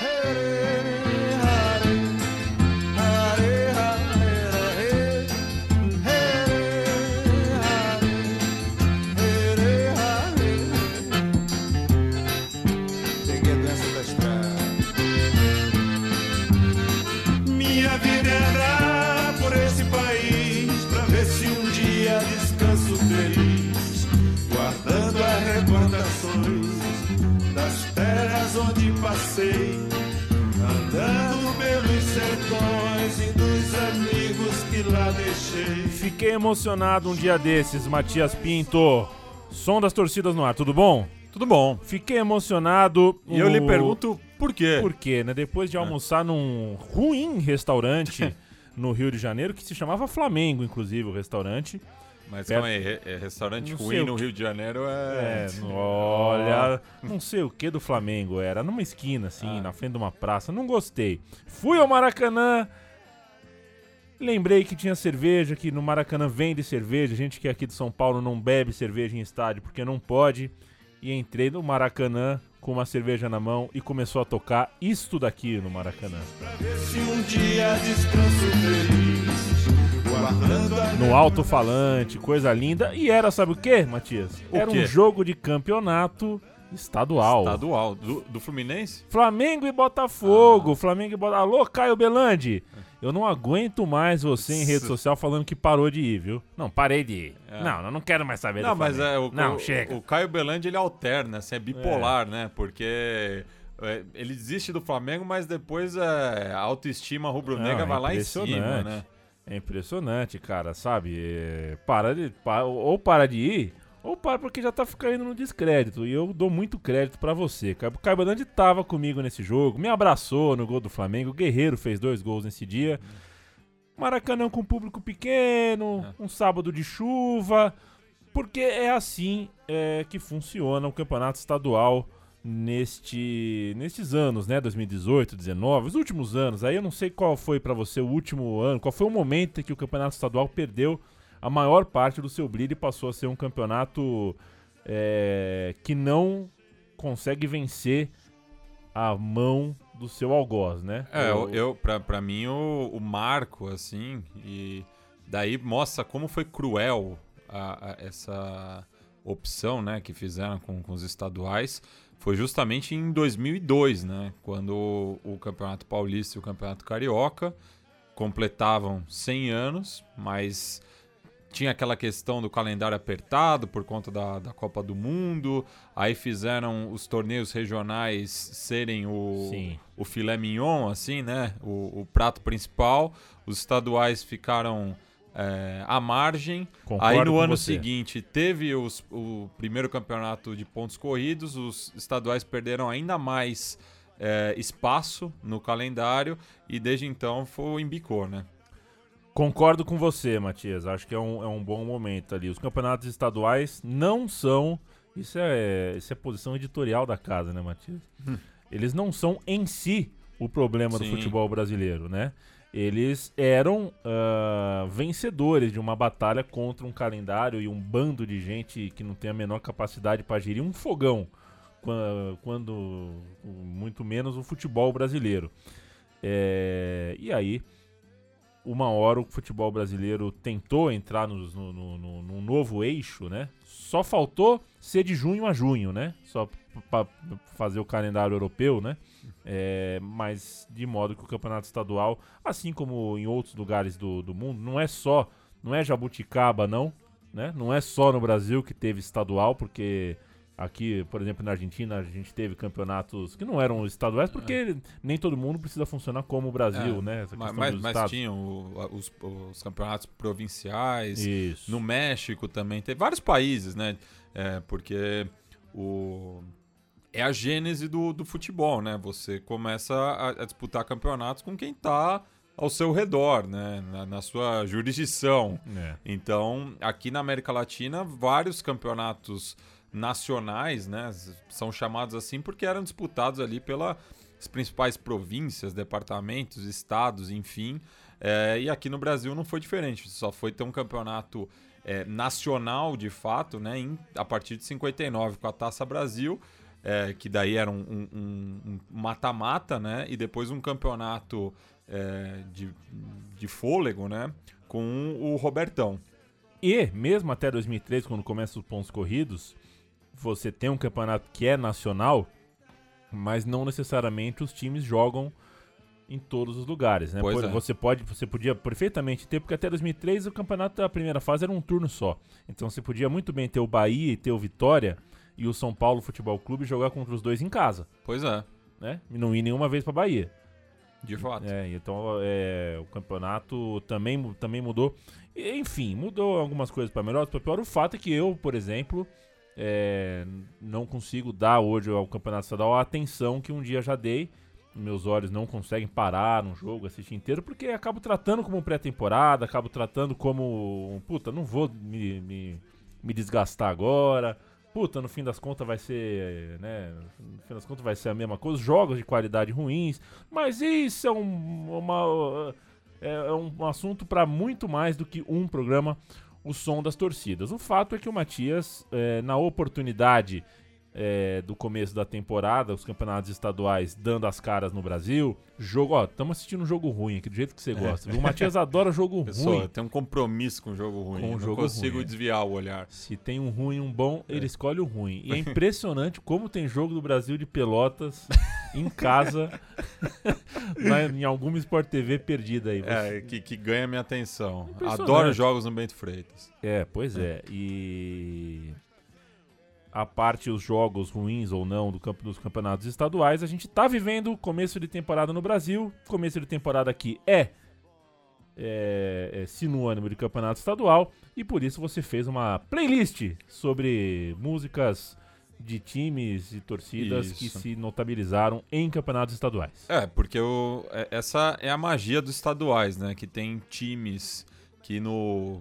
Peguei emocionado um dia desses, Matias Pinto. Som das torcidas no ar, tudo bom? Tudo bom. Fiquei emocionado. E eu lhe o- pergunto por quê? Por quê, né? Depois de almoçar num ruim restaurante no Rio de Janeiro, que se chamava Flamengo, inclusive, o restaurante. Mas Perto- calma aí, é, é restaurante Não ruim o no que- Rio de Janeiro É, é. no- olha, não sei o que do Flamengo era, numa esquina assim, Ah. na frente de uma praça, não gostei. Fui ao Maracanã, lembrei que tinha cerveja, que no Maracanã vende cerveja, gente que é aqui de São Paulo não bebe cerveja em estádio porque não pode, e entrei no Maracanã com uma cerveja na mão e começou a tocar isto daqui no Maracanã. Um No alto-falante, coisa linda, e era, sabe o que, Matias? O era quê? um jogo de campeonato estadual. Estadual. Do, do Fluminense? Flamengo e Botafogo. Flamengo e Botafogo. Alô, Caio Belandi. Eu não aguento mais você em rede social falando que parou de ir, viu? Não, parei de ir. É. Não, eu não quero mais saber Não, do mas é o, Não, o, chega. o Caio Belandi ele alterna, assim, é bipolar, né? Porque é, ele desiste do Flamengo, mas depois é, a autoestima rubro-negra é vai lá em cima, impressionante. né? É impressionante, cara, sabe? É, Para de. pa- ou para de ir, ou para porque já tá ficando no descrédito. E eu dou muito crédito pra você. Caio Caio tava comigo nesse jogo, me abraçou no gol do Flamengo. O Guerreiro fez dois gols nesse dia. Maracanã com público pequeno, um sábado de chuva. Porque é assim é, que funciona o campeonato estadual neste, nestes anos, né? 2018, 19, os últimos anos. Aí eu não sei qual foi pra você o último ano, qual foi o momento em que o campeonato estadual perdeu a maior parte do seu brilho passou a ser um campeonato é, que não consegue vencer a mão do seu algoz, né? É, eu, eu pra, pra mim, o, o marco, assim, e daí mostra como foi cruel a- a- essa opção, né, que fizeram com, com os estaduais, foi justamente em 2002, né, quando o, o Campeonato Paulista e o Campeonato Carioca completavam 100 anos, mas tinha aquela questão do calendário apertado por conta da, da Copa do Mundo, aí fizeram os torneios regionais serem o, Sim. o filé mignon, assim, né? O, o prato principal. Os estaduais ficaram é, à margem. Concordo Aí no ano você. seguinte teve os- o primeiro campeonato de pontos corridos, os estaduais perderam ainda mais é, espaço no calendário e desde então foi embicou, né? Concordo com você, Matias. Acho que é um, é um bom momento ali. Os campeonatos estaduais não são. Isso é, isso é posição editorial da casa, né, Matias? Eles não são em si o problema do Sim. futebol brasileiro, né? Eles eram ah, vencedores de uma batalha contra um calendário e um bando de gente que não tem a menor capacidade para gerir um fogão, qua- quando muito menos o futebol brasileiro. É, e aí, uma hora o futebol brasileiro tentou entrar nos- no, no, no- num novo eixo, né? Só faltou ser de junho a junho, né? Só para fazer o calendário europeu, né? É, mas de modo que o campeonato estadual, assim como em outros lugares do, do mundo, não é só, não é jabuticaba não, né? Não é só no Brasil que teve estadual, porque aqui, por exemplo, na Argentina a gente teve campeonatos que não eram estaduais, porque nem todo mundo precisa funcionar como o Brasil, É, né? Mas, mas tinham os, os campeonatos provinciais. Isso. No México também tem vários países, né? É, porque o é a gênese do, do futebol, né? Você começa a, a disputar campeonatos com quem tá ao seu redor, né? Na, na sua jurisdição. É. Então, aqui na América Latina, vários campeonatos nacionais, né, são chamados assim porque eram disputados ali pelas principais províncias, departamentos, estados, enfim. É, e aqui no Brasil não foi diferente, só foi ter um campeonato é, nacional de fato, né, em- a partir de 59 com a Taça Brasil. é, que daí era um um- um mata-mata, né? E depois um campeonato é, de, de fôlego, né? Com o Robertão. E, mesmo até 2003, quando começam os pontos corridos, você tem um campeonato que é nacional, mas não necessariamente os times jogam em todos os lugares, né? Pois é. Você pode, você podia perfeitamente ter, porque até 2003 o campeonato da primeira fase era um turno só. Então você podia muito bem ter o Bahia e ter o Vitória e o São Paulo Futebol Clube jogar contra os dois em casa, Pois é, né? E não ir nenhuma vez pra Bahia. de fato. É, então é, o campeonato também, também mudou. E, Enfim, mudou algumas coisas para melhor, para pior. O fato é que eu, por exemplo, é, não consigo dar hoje ao campeonato estadual a atenção que um dia já dei. Meus olhos não conseguem parar num jogo, assistir inteiro, porque acabo tratando como pré-temporada, acabo tratando como. um, Puta, não vou me, me, me desgastar agora. Puta, no fim das contas vai ser, né? No fim das contas vai ser a mesma coisa. Jogos de qualidade ruins. Mas isso é um, uma, é é um assunto para muito mais do que um programa, o som das torcidas. O fato é que o Matias, é, na oportunidade é, do começo da temporada, os campeonatos estaduais dando as caras no Brasil, jogo, ó, estamos assistindo um jogo ruim aqui, do jeito que você gosta. viu? O Matias adora jogo Pessoa, ruim. tem um compromisso com o jogo ruim. Com o eu não jogo consigo ruim, é. desviar o olhar. Se tem um ruim e um bom, É. ele escolhe o ruim. E é impressionante como tem jogo do Brasil de Pelotas em casa, na- em alguma Sport TV perdida aí. É, que, que ganha minha atenção. Adoro jogos no Bento Freitas. É, pois é. E a parte os jogos ruins ou não do campo dos campeonatos estaduais, a gente tá vivendo o começo de temporada no Brasil. Começo de temporada aqui é, é, é sinônimo de campeonato estadual e por isso você fez uma playlist sobre músicas de times e torcidas que Isso. se notabilizaram em campeonatos estaduais. É, porque o, é- essa é a magia dos estaduais, né? Que tem times que no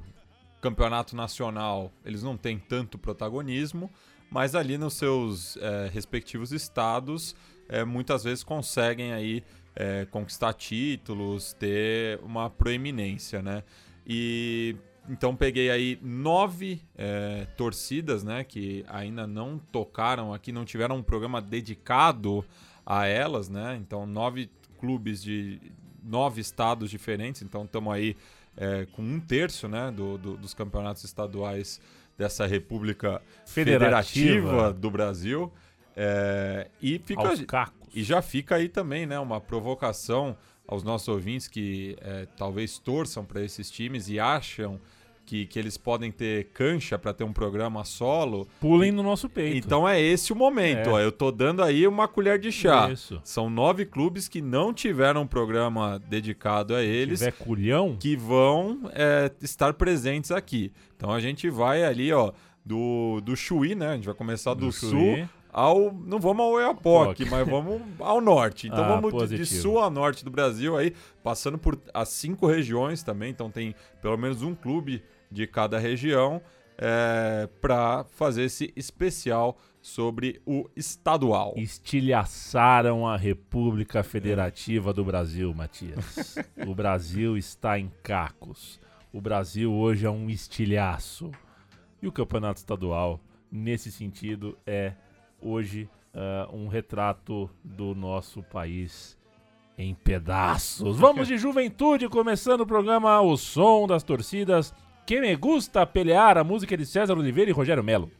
campeonato nacional eles não têm tanto protagonismo, mas ali nos seus é, respectivos estados é, muitas vezes conseguem aí é, conquistar títulos, ter uma proeminência, né? E então peguei aí nove é, torcidas, né? Que ainda não tocaram aqui, não tiveram um programa dedicado a elas, né? Então nove clubes de nove estados diferentes. Então estamos aí é, com um terço, né? do- do- dos campeonatos estaduais dessa República Federativa. Federativa do Brasil. É, e fica e já fica aí também, né, uma provocação aos nossos ouvintes que é, talvez torçam para esses times e acham que, que eles podem ter cancha para ter um programa solo. Pulem no nosso peito. Então é esse o momento. É. Ó, eu tô dando aí uma colher de chá. Isso. São nove clubes que não tiveram um programa dedicado a eles tiver culhão, que vão é, estar presentes aqui. Então a gente vai ali, ó, do, do Chuí, né? A gente vai começar do, Do sul Chuí. Ao. Não vamos ao Oiapoque, mas vamos ao norte. Então Ah, vamos de- de positivo. sul a norte do Brasil aí, passando por as cinco regiões também. Então tem pelo menos um clube de cada região é, para fazer esse especial sobre o estadual. estilhaçaram a República Federativa do Brasil, Matias. o Brasil está em cacos. O Brasil hoje é um estilhaço. E o campeonato estadual, nesse sentido, é hoje ah, um retrato do nosso país em pedaços. Vamos de juventude, começando o programa O Som das Torcidas. Que me gusta pelear a música de César Oliveira e Rogério Melo.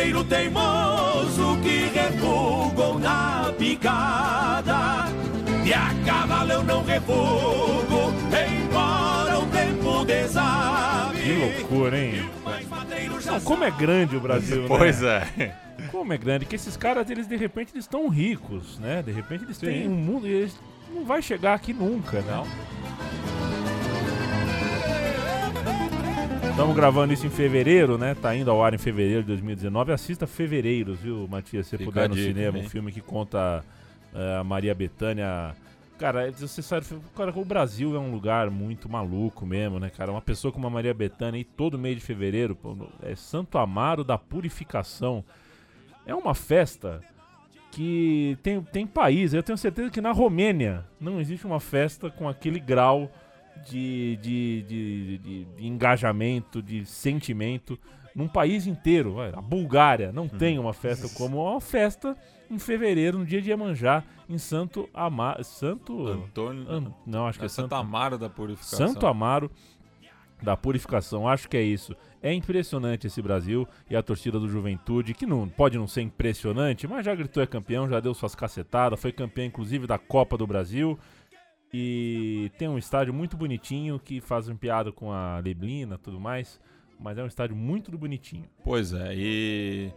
Este matreiro teimoso que refugou na picada. De a cavalo eu não refugo, embora o tempo desabe. Que loucura, hein? Não, como é grande o Brasil, Pois né? é. Como é grande, que esses caras, eles de repente eles estão ricos, né? De repente eles têm um mundo, e eles não vai chegar aqui nunca, né? Estamos gravando isso em fevereiro, né? Tá indo ao ar em fevereiro de 2019. Assista Fevereiros, viu, Matias? Se você Fica puder no dica, cinema, um hein? filme que conta eh, a Maria Bethânia. Cara, você sabe, cara, o Brasil é um lugar muito maluco mesmo, né, cara? Uma pessoa como a Maria Bethânia e todo mês de fevereiro, pô, é Santo Amaro da Purificação. É uma festa que tem, tem país, eu tenho certeza que na Romênia não existe uma festa com aquele grau de, de, de, de- de engajamento, de sentimento num país inteiro. vai, A Bulgária não tem uma festa como uma festa em fevereiro, no dia de Iemanjá, em Santo Amaro. Santo. Antônio. An- não, acho que é é Santo Amaro da Purificação. Santo Amaro da Purificação, acho que é isso. É impressionante esse Brasil e a torcida do Juventude, que não pode não ser impressionante, mas já gritou é campeão, já deu suas cacetadas, foi campeão inclusive da Copa do Brasil. E tem um estádio muito bonitinho que fazem piada com a Leblina e tudo mais, mas é um estádio muito bonitinho. Pois é, e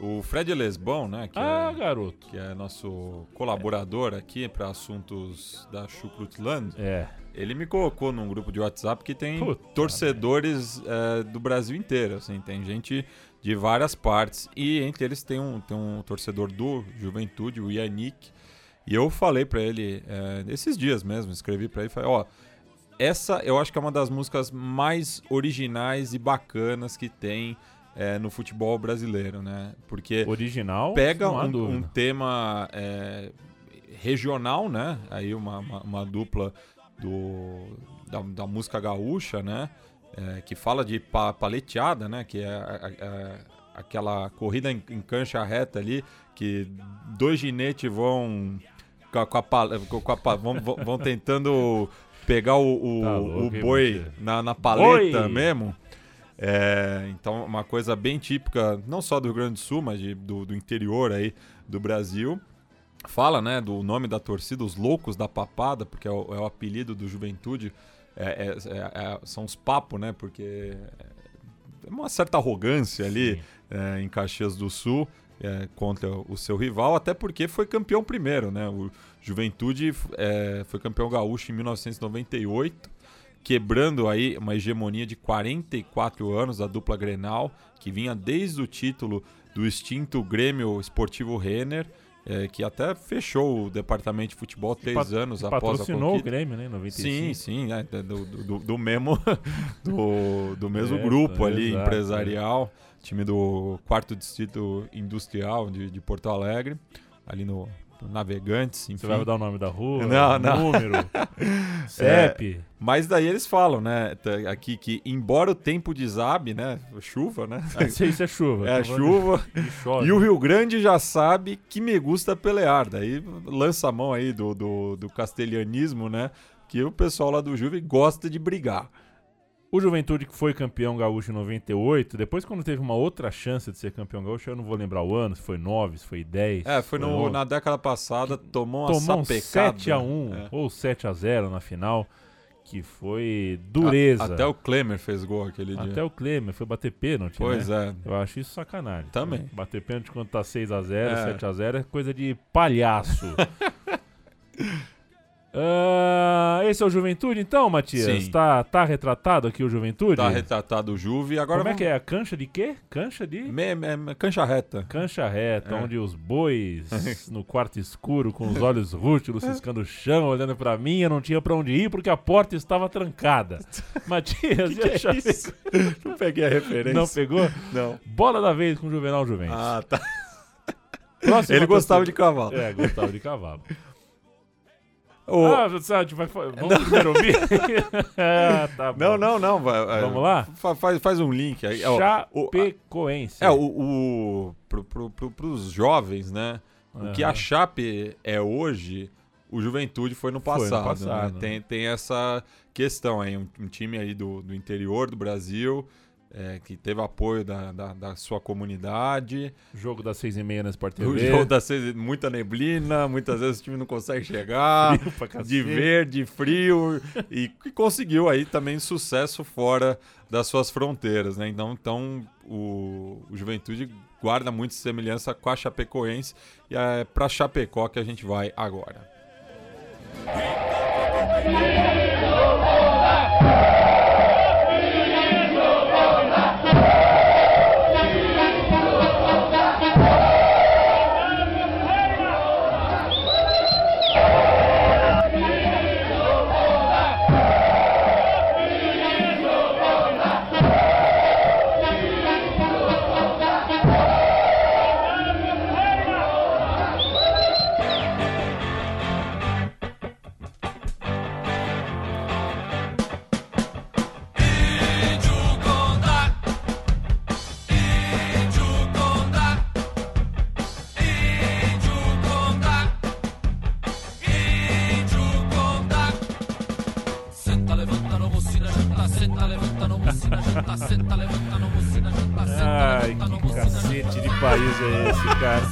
o Fred Lesbão, né, que, ah, é, garoto. que é nosso colaborador aqui para assuntos da Chucrutland, É. ele me colocou num grupo de WhatsApp que tem Puta torcedores é, do Brasil inteiro, assim, tem gente de várias partes, e entre eles tem um, tem um torcedor do Juventude, o Yannick, e eu falei pra ele, é, esses dias mesmo, escrevi pra ele, falei, ó, essa eu acho que é uma das músicas mais originais e bacanas que tem é, no futebol brasileiro, né? Porque Original. pega um, um tema é, regional, né? Aí uma, uma, uma dupla do, da, da música gaúcha, né? É, que fala de pa, paleteada, né? Que é a- a- a- aquela corrida em, em cancha reta ali, que dois ginetes vão com a, com a pal- com a vão, vão- vão tentando pegar o, o, Tá o louco, hein, boi na, na paleta Boi! mesmo. É, então, uma coisa bem típica, não só do Rio Grande do Sul, mas de- do, do interior aí do Brasil. Fala, né, do nome da torcida, os Loucos da Papada, porque é o, é o apelido do Juventude. É- é- é- é- são os papos, né, porque é uma certa arrogância ali é, em Caxias do Sul é, contra o seu rival, até porque foi campeão primeiro, né? O Juventude é, foi campeão gaúcho em 1998, quebrando aí uma hegemonia de 44 anos da dupla Grenal, que vinha desde o título do extinto Grêmio Esportivo Renner, é, que até fechou o departamento de futebol três anos após a Patrocinou o conquista. Grêmio, né? em 95. Sim, sim, né, do, do, do mesmo, do, do mesmo É, grupo ali, exato, empresarial, time do quarto distrito industrial de, de Porto Alegre, ali no, Navegantes, enfim. Você vai mudar o nome da rua? Não, não. Número? CEP? Mas daí eles falam, né, aqui que embora o tempo desabe, né, chuva, né, Ah, isso, isso é chuva. é chuva, de chove. e o Rio Grande já sabe que me gusta pelear. Daí lança a mão aí do, do, do castelhanismo, né? Que o pessoal lá do Juve gosta de brigar. O Juventude que foi campeão gaúcho em 98, depois quando teve uma outra chance de ser campeão gaúcho, eu não vou lembrar o ano, se foi 9, se foi 10. É, foi no- 11. na década passada, tomou uma Tomou um sapecada. 7x1 É. ou 7x0 na final, que foi dureza. A- até o Klemer fez gol aquele Até dia. o Klemer foi bater pênalti, Pois né? é. Eu acho isso sacanagem. Também. Bater pênalti quando tá 6x0, É. 7x0 é coisa de palhaço. Ah, esse é o Juventude, então, Matias? Sim. Tá, tá retratado aqui o Juventude? Tá retratado o Juve. Agora Como é vamos- que é? A cancha de quê? Cancha de. Me- me- me- cancha reta. Cancha reta, É. onde os bois no quarto escuro, com os olhos rústilos, ciscando o chão, olhando pra mim, eu não tinha pra onde ir porque a porta estava trancada. Matias, Que já é isso? Não peguei a referência. não pegou? Não. Bola da vez com o Juvenal Juventus. Ah, tá. Próxima Ele gostava de cavalo. É, gostava de cavalo. O- Ah, vai, vamos primeiro ouvir? ah, tá bom. Não, não, não. vai- Vamos lá? fa- Faz, faz um link aí. Chapecoense. É, o, o pro, pro, pro, pros jovens, né? O que a. Chape é hoje, o Juventude foi no Foi no passado. passado, né? né? Tem, tem essa questão aí, um, um time aí do, do interior do Brasil, é, que teve apoio da, da, da sua comunidade. Jogo das seis e meia na Sport O TV. jogo da seis- muita neblina, muitas vezes o time não consegue chegar. De verde, frio, e que conseguiu aí também sucesso fora das suas fronteiras, né? Então, então o, o Juventude guarda muita semelhança com a Chapecoense e é para Chapecó que a gente vai agora. Cara?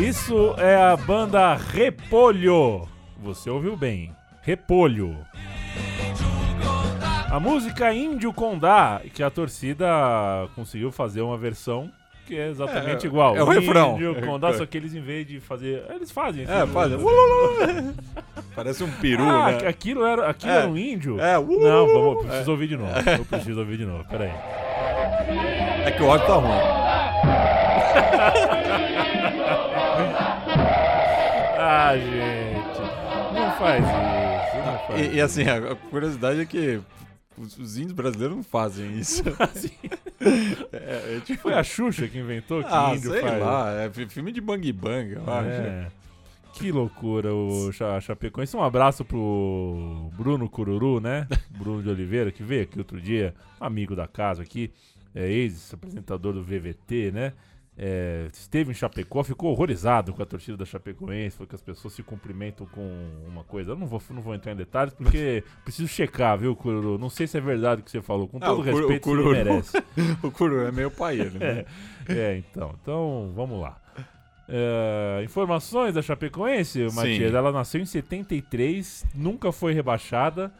Isso é a banda Repolho. Você ouviu bem. Repolho. A música Índio Condá, que a torcida conseguiu fazer uma versão que é exatamente É, igual. é o refrão. Índio Condá, É. só que eles em vez de fazer... Eles fazem. É, assim, faz. né? Parece um peru, Ah, né? aquilo, era, aquilo É. era um índio? É, uh, Não, vamos, eu preciso ouvir de novo. Eu preciso ouvir de novo, peraí. É que o áudio tá ruim. Ah, gente. Não faz isso. Não faz E, e assim, a curiosidade é que os, os índios brasileiros não fazem isso. assim. É, é tipo, Foi a Xuxa que inventou que ah, índio sei faz. lá, é fi- filme de bang bang, eu acho. É. Que loucura o Cha- Chapecoense. Um abraço pro Bruno Cururu, né? Bruno de Oliveira, que veio aqui outro dia, amigo da casa aqui, é, ex-apresentador do VVT, né? É, esteve em Chapecó, ficou horrorizado com a torcida da Chapecoense, foi que as pessoas se cumprimentam com uma coisa. Eu não vou, não vou entrar em detalhes porque preciso checar, viu, Cururu? Não sei se é verdade o que você falou. Com Ah, todo o Curu- respeito, o Cururu. merece. O Curu é meio pai ele, né? É, então. Então, vamos lá. É, informações da Chapecoense, Matias. Ela nasceu em 73, nunca foi rebaixada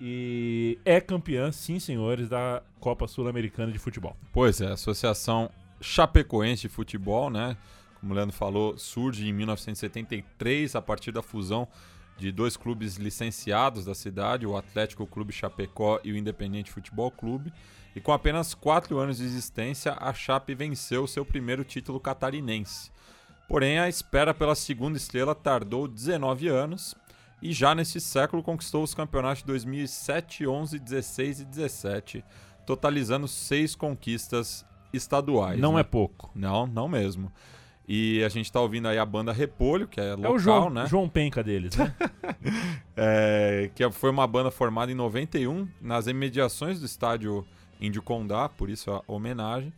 e é campeã, sim, senhores, da Copa Sul-Americana de Futebol. Pois é, a Associação Chapecoense de Futebol, né? Como o Leandro falou, surge em 1973 a partir da fusão de dois clubes licenciados da cidade, o Atlético Clube Chapecó e o Independente Futebol Clube. E com apenas quatro anos de existência, a Chape venceu seu primeiro título catarinense. Porém, a espera pela segunda estrela tardou 19 anos e já nesse século conquistou os campeonatos de 2007, 11, 16 e 17, totalizando seis conquistas estaduais. Não né? é pouco. Não, não mesmo. E a gente tá ouvindo aí a banda Repolho, que é local, é o João, né? João Penca deles, né? É, que foi uma banda formada em 91 nas imediações do estádio Índio Condá, por isso a homenagem.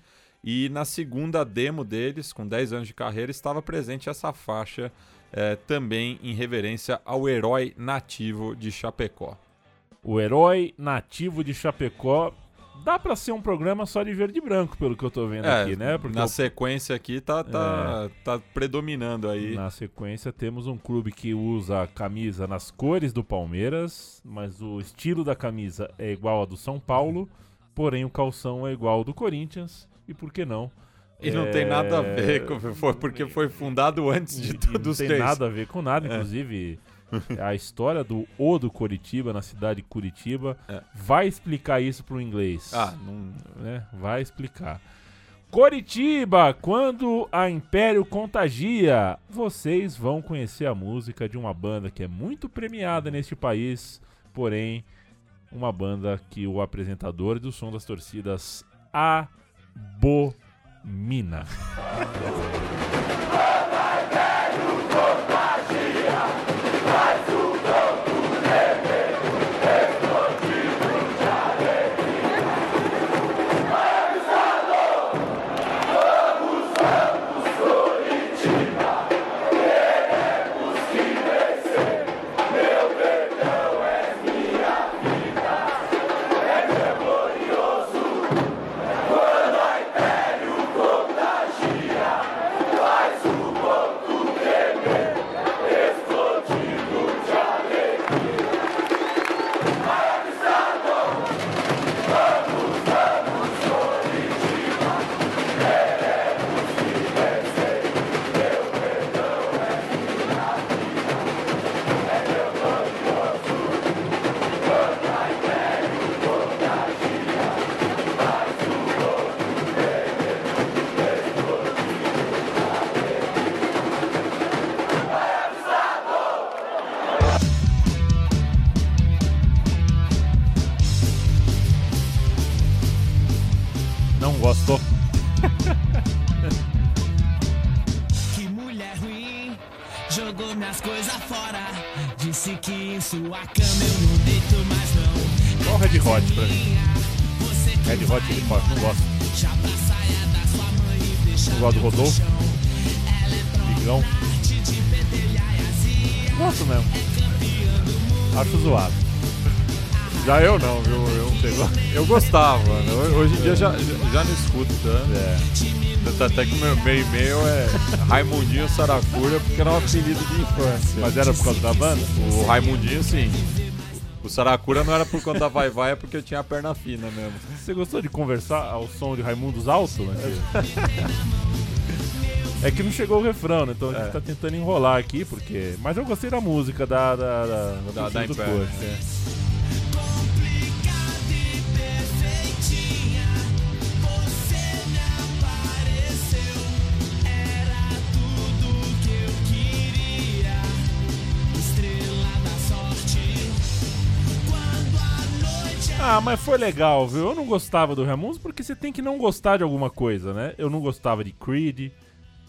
E na segunda demo deles, com 10 anos de carreira, estava presente essa faixa é, também em reverência ao herói nativo de Chapecó. o herói nativo de Chapecó. Dá pra ser um programa só de verde e branco, pelo que eu tô vendo É, aqui, né? Porque na o- sequência aqui tá, tá, tá predominando aí. Na sequência, temos um clube que usa a camisa nas cores do Palmeiras, mas o estilo da camisa é igual ao do São Paulo, porém o calção é igual ao do Corinthians, e por que não? E não tem nada a ver com foi porque foi fundado antes de todos os Não tem três. nada a ver com nada, É. inclusive a história do O do Curitiba, na cidade de Curitiba, É. vai explicar isso pro inglês. Ah, não, né? Vai explicar. Coritiba, quando a Império contagia, vocês vão conhecer a música de uma banda que é muito premiada neste país, porém uma banda que o apresentador do som das torcidas abomina. Jogou tanto. É. Tanto Até que meu, meu e-mail é Raimundinho Saracura, porque era um apelido de infância. Mas era por causa da banda? O Raimundinho, sim. O Saracura não era por conta da Vai Vai, é porque eu tinha a perna fina mesmo. Você gostou de conversar ao som de Raimundos Alto, né? É que não chegou o refrão, né? Então a gente É. tá tentando enrolar aqui, porque. Mas eu gostei da música da. Da, da, Da- da Coxa, é. Ah, mas foi legal, viu? Eu não gostava do Raimundos porque você tem que não gostar de alguma coisa, né? Eu não gostava de Creed.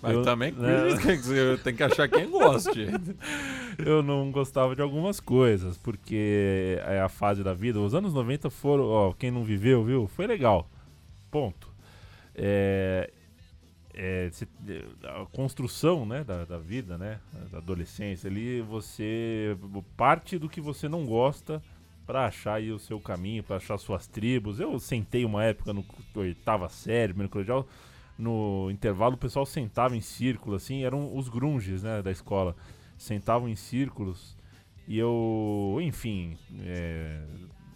Mas eu, também né? tem que- achar quem goste. eu não gostava de algumas coisas, porque é a fase da vida. Os anos 90 foram, ó, quem não viveu, viu? Foi legal. Ponto. É, é, a construção né, da, da vida, né, da adolescência, ali você parte do que você não gosta pra achar aí o seu caminho, pra achar suas tribos. Eu sentei uma época no oitava série, primeiro colegial, no intervalo o pessoal sentava em círculo, assim, eram os grunges, né, da escola. Sentavam em círculos e eu, enfim, é,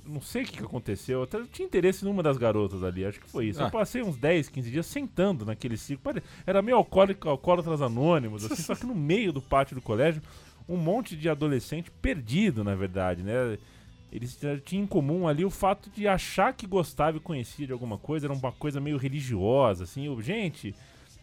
não sei o que, que aconteceu. Eu até tinha interesse numa das garotas ali, acho que foi isso. Ah. Eu passei uns 10, 15 dias sentando naquele círculo. Era meio alcoólico, alcoólatras anônimos, assim, só que no meio do pátio do colégio, um monte de adolescente perdido, na verdade, né? Eles tinham em comum ali o fato de achar que gostava e conhecia de alguma coisa, era uma coisa meio religiosa, assim. Eu, gente,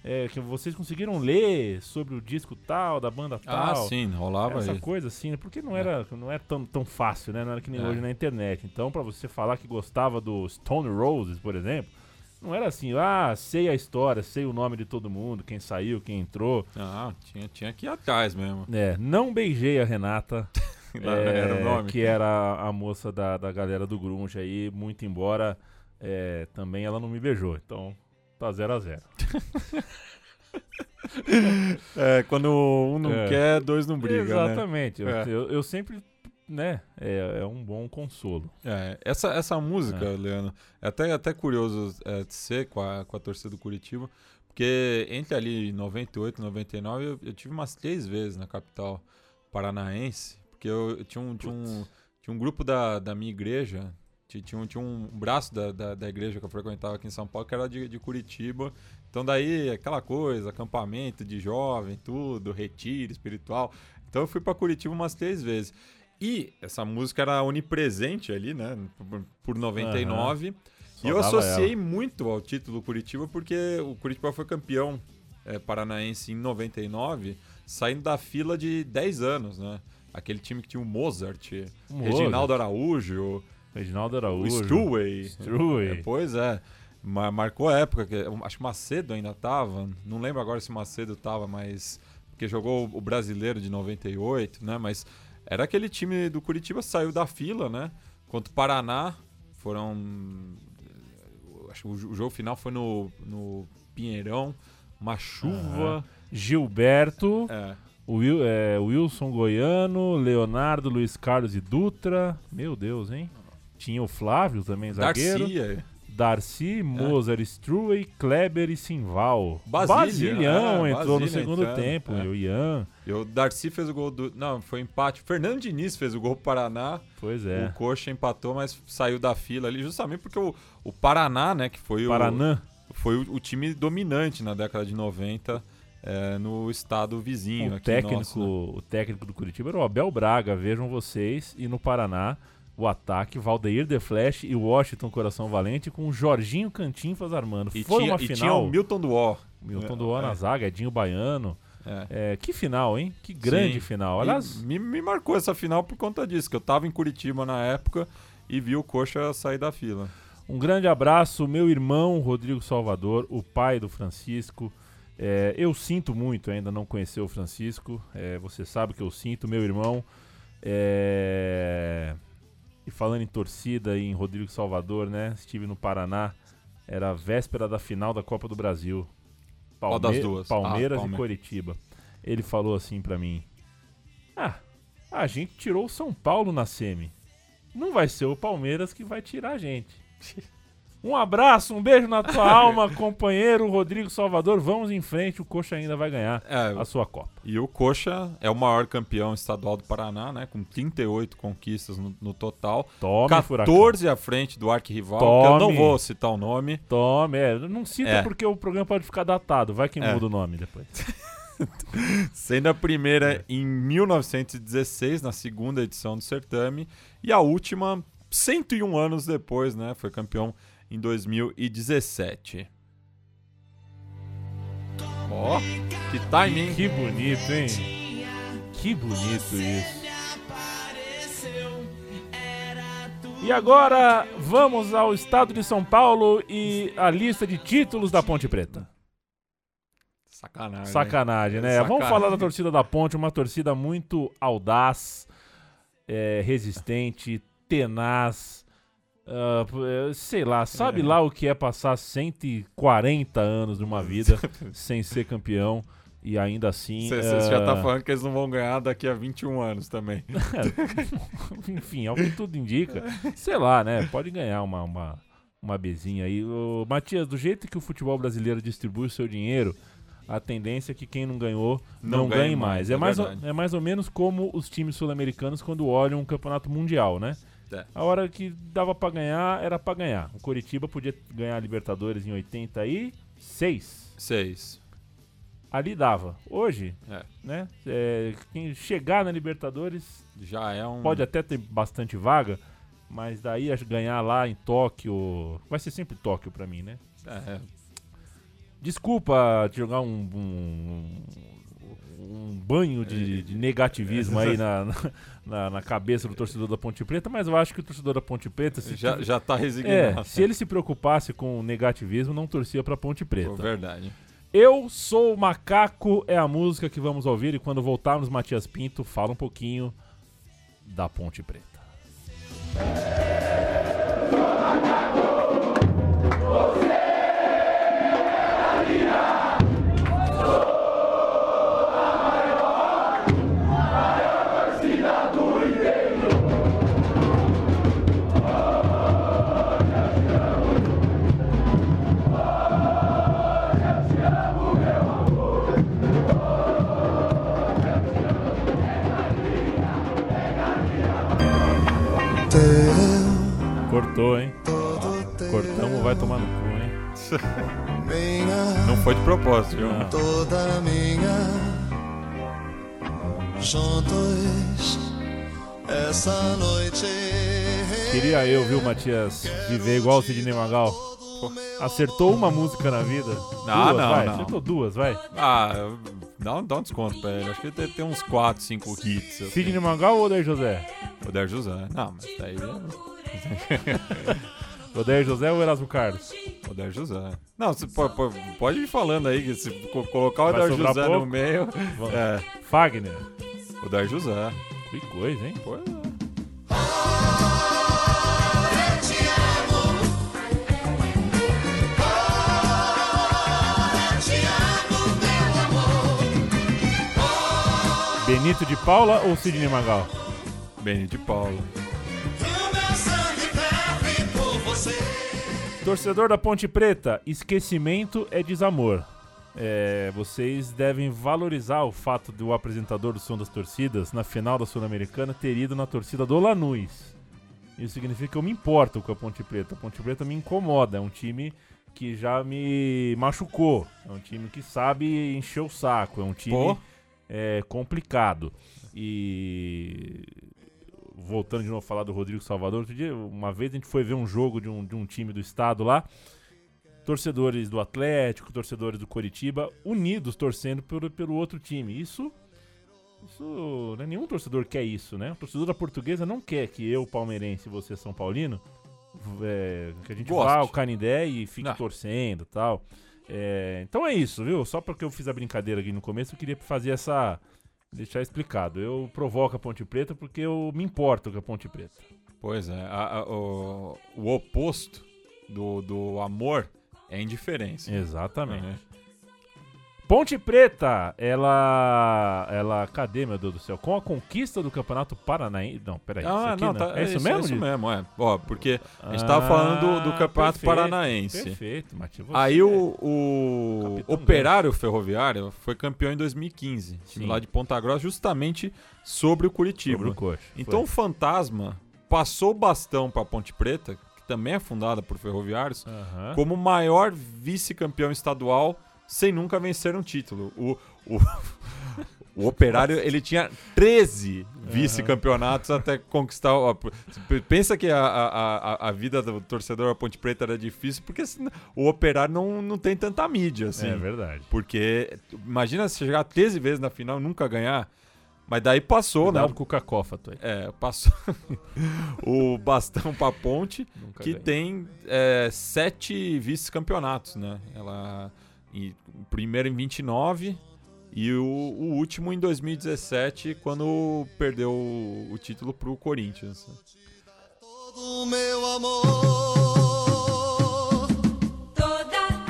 é, que vocês conseguiram ler sobre o disco tal, da banda Ah, tal. sim, rolava Essa aí. coisa assim, né? Porque não era, não é tão, tão fácil, né? Não era que nem É. hoje na internet. Então, pra você falar que gostava do Stone Roses, por exemplo, não era assim, ah, sei a história, sei o nome de todo mundo, quem saiu, quem entrou. Ah, tinha, tinha que ir atrás mesmo. É, não beijei a Renata, é, Era o nome. que era a moça da, da galera do Grunge aí, muito embora é, também ela não me beijou. Então, tá 0 a 0 É, quando um não É. quer, dois não brigam, né? Exatamente. Eu, É. eu, eu sempre, né, é, é um bom consolo. É, essa, essa música, É. Leandro, é até, até curioso é, de ser com a, com a torcida do Curitiba, porque entre ali 98 e 99 eu, eu tive umas três vezes na capital paranaense, porque eu, eu tinha, um, tinha, um, tinha um grupo da, da minha igreja, ti- tinha, um- tinha um braço da, da, da igreja que eu frequentava aqui em São Paulo, que era de, de Curitiba. Então daí aquela coisa, acampamento de jovem, tudo, retiro espiritual. Então eu fui para Curitiba umas três vezes. E essa música era onipresente ali, né? Por, por 99. Só E eu associei ela. muito ao título Curitiba porque o Curitiba foi campeão eh, paranaense em 99, saindo da fila de 10 anos, né? Aquele time que tinha o Mozart, O Reginaldo Araújo, Reginaldo o Araújo. Struway. Struway. É, pois é. Ma- marcou a época, que, acho que Macedo ainda tava, não lembro agora se Macedo tava, mas. Porque jogou o brasileiro de 98, né? Mas era aquele time do Curitiba, saiu da fila, né? Contra o Paraná, foram. Acho que o jo- o jogo final foi no, no Pinheirão, uma chuva. Gilberto, É, o Wil- é, Wilson Goiano, Leonardo, Luiz Carlos e Dutra. Meu Deus, hein? Tinha o Flávio também, zagueiro. Darcy, é. Darcy, Mozart, Struey, Kleber e Simval. Basilião é, entrou no segundo entrando, tempo. é. O Ian. E o Darcy fez o gol do. Não, foi empate. O Fernando Diniz fez o gol pro Paraná. Pois O é. Coxa empatou, mas saiu da fila ali, justamente porque o, o Paraná, né, que foi, Paranã. o, foi o, o time dominante na década de 90 é, no estado vizinho. O técnico, nosso, né? o técnico do Curitiba era o Abel Braga, vejam vocês. E no Paraná, o ataque, Valdeir The Flash e Washington Coração Valente com o Jorginho Cantinflas armando. E, Foi tinha, uma e tinha final. o Milton Duó. Milton É, do na é. zaga, Edinho Baiano. É. É, que final, hein? Que grande Sim. final. Aliás, me, me marcou essa final por conta disso, que eu tava em Curitiba na época e vi o Coxa sair da fila. um grande abraço, meu irmão Rodrigo Salvador, o pai do Francisco. É, eu sinto muito ainda não conhecer o Francisco. é, você sabe que eu sinto, meu irmão. É, e falando em torcida e em Rodrigo Salvador, né? Estive no Paraná. Era a véspera da final da Copa do Brasil. Qual das duas? Palmeiras Ah, e Palme- Coritiba. Ele falou assim pra mim: Ah, a gente tirou o São Paulo na semi. Não vai ser o Palmeiras que vai tirar a gente. Um abraço, um beijo na tua alma, companheiro Rodrigo Salvador. Vamos em frente, o Coxa ainda vai ganhar É, a sua Copa. E o Coxa é o maior campeão estadual do Paraná, né? Com 38 conquistas no, no total. Tome, Furacão. 14 à frente do arquirrival, que eu não Tome. vou citar o nome. Tome, é, não cita É. porque o programa pode ficar datado. Vai que É. muda o nome depois. Sendo a primeira em 1916, na segunda edição do certame. E a última, 101 anos depois, né? Foi campeão em 2017. Ó, que timing. Que bonito, hein? Que bonito isso. E agora vamos ao estado de São Paulo e a lista de títulos da Ponte Preta. Sacanagem. Sacanagem, né? Sacanagem. Vamos falar da torcida da Ponte, uma torcida muito audaz, é, resistente, tenaz. É, sei lá, sabe lá o que é passar 140 anos de uma vida sem ser campeão e ainda assim. Você já tá ah, falando que eles não vão ganhar daqui a 21 anos também. Enfim, ao que tudo indica. Sei lá, né? Pode ganhar uma, uma, uma bezinha aí. Ô, Matias, do jeito que o futebol brasileiro distribui o seu dinheiro, a tendência é que quem não ganhou não, Não ganhe mais. mais, É, é mais verdade. é mais ou menos como os times sul-americanos quando olham um campeonato mundial, né? É. A hora que dava pra ganhar, era pra ganhar. O Coritiba podia ganhar a Libertadores em 86. Seis. Ali dava. Hoje, É. né? é, quem chegar na Libertadores Já é um. Pode até ter bastante vaga, mas daí a ganhar lá em Tóquio. Vai ser sempre Tóquio pra mim, né? É, Desculpa te jogar um. um, um banho de, de negativismo aí na, na, na cabeça do torcedor da Ponte Preta, mas eu acho que o torcedor da Ponte Preta, se, já, já tá resignado. é, se ele se preocupasse com o negativismo, não torcia pra Ponte Pô, Preta. Verdade. Eu sou o Macaco é a música que vamos ouvir e quando voltarmos, Matias Pinto fala um pouquinho da Ponte Preta. Cortou, hein? Cortamos, vai tomar no cu, hein? Minha, Não foi de propósito, viu? Não. toda minha, juntos essa noite. Queria eu, viu, Matias, viver igual o Sidney Magal. Acertou uma música na vida? Ah, duas, não, vai. não. Acertou duas, vai. Ah, dá um, dá um desconto pra ele. Acho que ele deve ter uns 4, 5 hits. Assim. Sidney Magal ou Odair José? Odair José. Não, mas daí Odair José ou Erasmo Carlos? Odair José. Não, você po- po- pode ir falando aí, que se co- colocar o Vai Odair sobrar José pouco? no meio... Vamos. É, Fagner. Odair José. Que coisa, hein? Pô, é. Benito de Paula ou Sidney Magal? Beni de Paula. Torcedor da Ponte Preta, esquecimento é desamor. É, vocês devem valorizar o fato do apresentador do Som das Torcidas, na final da Sul-Americana, ter ido na torcida do Lanús. Isso significa que eu me importo com a Ponte Preta. A Ponte Preta me incomoda. É um time que já me machucou. É um time que sabe encher o saco. É um time é, complicado. E voltando de novo a falar do Rodrigo Salvador, outro dia, uma vez a gente foi ver um jogo de um, de um time do estado lá, torcedores do Atlético, torcedores do Coritiba, unidos torcendo pelo, pelo outro time. Isso, isso, né, nenhum torcedor quer isso, né? O torcedor da portuguesa não quer que eu, palmeirense, e você, São Paulino, é, que a gente Goste. vá ao Canindé e fique Não. torcendo e tal. É, então é isso, viu? Só porque eu fiz a brincadeira aqui no começo, eu queria fazer essa. Deixar explicado. Eu provoco a Ponte Preta porque eu me importo com a Ponte Preta. Pois é, a- a- o, o oposto do, do amor é indiferença. Exatamente. né? Ponte Preta, ela. Ela. Cadê, meu Deus do céu? Com a conquista do Campeonato Paranaense. Não, peraí. isso Ah, aqui não, não- tá, é isso mesmo? É isso mesmo, é. Ó, porque a gente tava falando do, Ah, Campeonato perfeito, Paranaense. Perfeito, você- Aí o, o Capitão Operário Ferroviário foi campeão em 2015, time lá de Ponta Grossa, justamente sobre o Curitiba. Sobre o coxa. Então o Foi. Fantasma passou o bastão para Ponte Preta, que também é fundada por ferroviários, Aham. como o maior vice-campeão estadual sem nunca vencer um título. O, o, o Operário ele tinha 13 vice-campeonatos até conquistar. o- Pensa que a, a, a- vida do torcedor da Ponte Preta era difícil, porque senão o Operário não, não tem tanta mídia. Assim. É verdade. Porque imagina se chegar 13 vezes na final e nunca ganhar. Mas daí passou, né? Com o cacófato aí. É, passou o bastão pra ponte, Nunca que ganhou. tem é, sete vice-campeonatos, né? Ela. E, o primeiro em 29 e o, o último em 2017, quando perdeu o, o título pro Corinthians. Todo meu amor. toda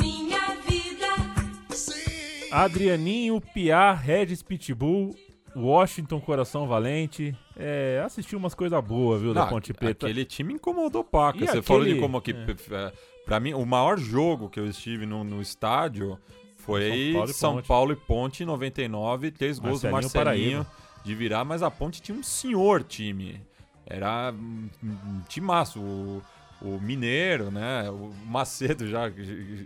minha vida. Sim. Adrianinho, Piá, Regis Pitbull, Washington Coração Valente. É, assisti umas coisas boas, viu, da Não, Ponte Preta. Aquele time incomodou paca. E Você falou de aquele- como que. é. Pra mim, o maior jogo que eu estive no, no estádio foi São Paulo e São Ponte. Paulo e Ponte, em 99, três gols do Marcelinho Paraíba. de virar, mas a Ponte tinha um senhor time. Era um, um timaço. O, o Mineiro, né? O Macedo já,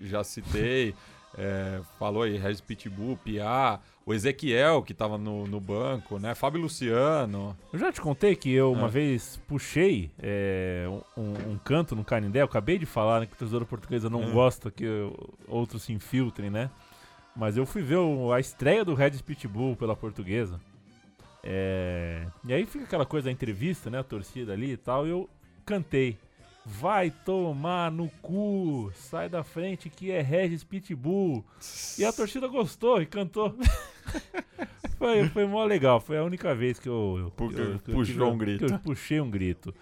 já citei. É, falou aí, Regis Pitbull, Piá, o Ezequiel, que tava no, no banco, né? Fábio Luciano. Eu já te contei que eu uma Ah. vez puxei é, um, um canto no Canindé. Eu acabei de falar né, que a torcedora portuguesa não Ah. gosta que outros se infiltrem, né? Mas eu fui ver o- a estreia do Regis Pitbull pela portuguesa. É, e aí fica aquela coisa da entrevista, né? A torcida ali e tal. E eu cantei. Vai tomar no cu, sai da frente que é Regis Pitbull. E a torcida gostou e cantou. foi, foi mó legal, foi a única vez que eu, eu, Porque eu- que eu puxou tive- um grito. que eu puxei um grito.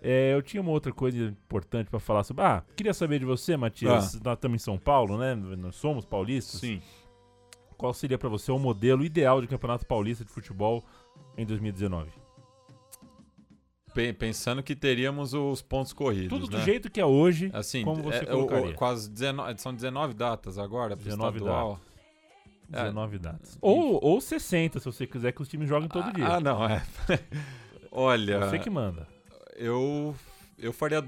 É, eu tinha uma outra coisa importante pra falar sobre. Ah, queria saber de você, Matias. Nós estamos em São Paulo, né? Nós somos paulistas. Sim. Qual seria pra você o modelo ideal de campeonato paulista de futebol em 2019? Pe- Pensando que teríamos os pontos corridos. Tudo do né? jeito que é hoje. Assim, como você é, o- colocaria? as 19, são 19 datas agora, pro 19 estadual. É. 19 datas. Ou, ou 60, se você quiser que os times joguem todo dia. Ah, não, é. Olha, Você que manda. eu eu faria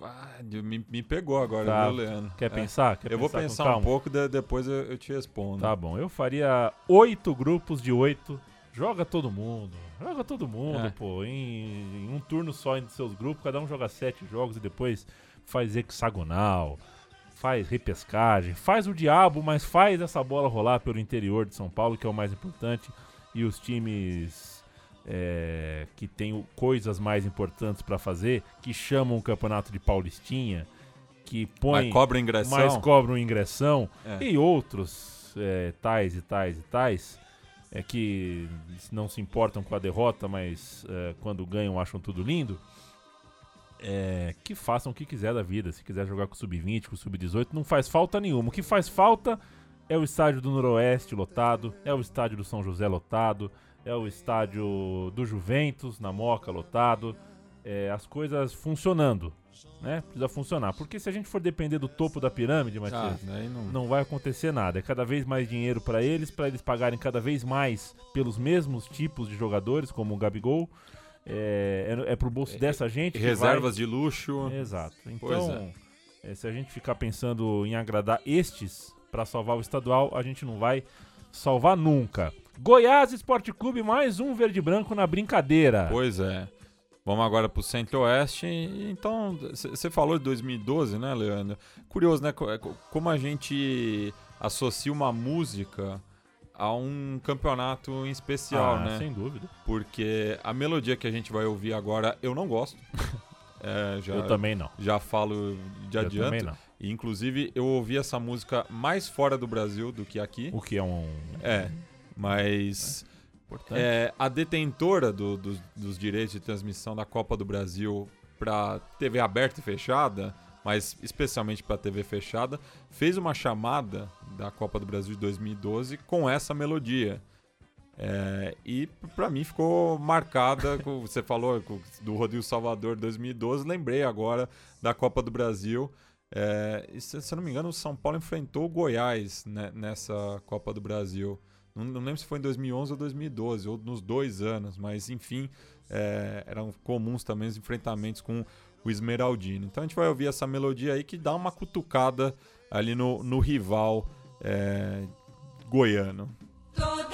Ah, me, me pegou agora, Tá. viu, Leandro? Quer É. pensar? Quer Eu vou com pensar um pouco, de- depois eu, eu te respondo. Tá bom, eu faria oito grupos de oito. Joga todo mundo. Joga todo mundo, É. pô. Em, em um turno só entre seus grupos, cada um joga sete jogos e depois faz hexagonal, faz repescagem, faz o diabo, mas faz essa bola rolar pelo interior de São Paulo, que é o mais importante. E os times é, que têm coisas mais importantes pra fazer, que chamam o campeonato de Paulistinha, que põem Mas cobra ingressão? mais cobram ingressão É. e outros é, tais e tais e tais é que não se importam com a derrota, mas é, quando ganham acham tudo lindo. É, que façam o que quiser da vida. Se quiser jogar com o sub-20, com o sub-18, não faz falta nenhuma. O que faz falta é o estádio do Noroeste lotado, é o estádio do São José lotado, é o estádio do Juventus na Moca lotado. É, as coisas funcionando, né? Precisa funcionar. Porque se a gente for depender do topo da pirâmide, Ah, Matias, daí não... não vai acontecer nada. É cada vez mais dinheiro para eles, para eles pagarem cada vez mais pelos mesmos tipos de jogadores, como o Gabigol. É, é, é pro bolso dessa gente. Reservas de luxo. vai- Exato. Então, é, se a gente ficar pensando em agradar estes para salvar o estadual, a gente não vai salvar nunca. Goiás Esporte Clube, mais um verde branco na brincadeira. Pois é. Vamos agora pro Centro-Oeste. Então, você falou de 2012, né, Leandro? Curioso, né? co- co- Como a gente associa uma música a um campeonato em especial, Ah, né? Sem dúvida. Porque a melodia que a gente vai ouvir agora eu não gosto. é, já, Eu também não. já falo de Eu adianto. também não. E, inclusive, eu ouvi essa música mais fora do Brasil do que aqui. O que é um. É, mas Importante. é, a detentora do- dos- dos direitos de transmissão da Copa do Brasil para TV aberta e fechada, mas especialmente para TV fechada, fez uma chamada da Copa do Brasil de 2012 com essa melodia. É, e para mim ficou marcada, você falou do Rodrigo Salvador 2012, lembrei agora da Copa do Brasil. É, e se, se eu não me engano, o São Paulo enfrentou o Goiás né, nessa Copa do Brasil. Não, não lembro se foi em 2011 ou 2012, ou nos dois anos, mas enfim, é, eram comuns também os enfrentamentos com o Esmeraldino. Então a gente vai ouvir essa melodia aí que dá uma cutucada ali no, no rival é, goiano. toda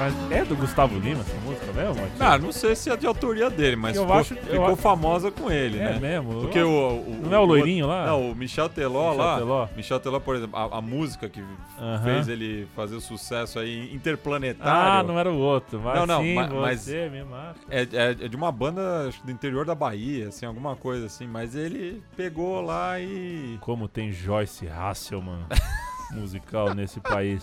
Mas é do Gustavo Lima essa música mesmo? Ah, não sei se é de autoria dele, mas Eu ficou, acho- eu ficou acho- famosa com ele, É né? mesmo? Porque o, o- Não é o loirinho lá? Não, o Michel Teló Michel lá. Teló. Michel Teló, por exemplo, a, a música que Aham. fez ele fazer o sucesso aí interplanetário. Ah, não era o outro. Mas Não, não, sim, ma- mas- marca. É, é- é de uma banda acho do interior da Bahia, assim, alguma coisa assim. Mas ele pegou lá e. Como tem Joyce Hasselman musical nesse país.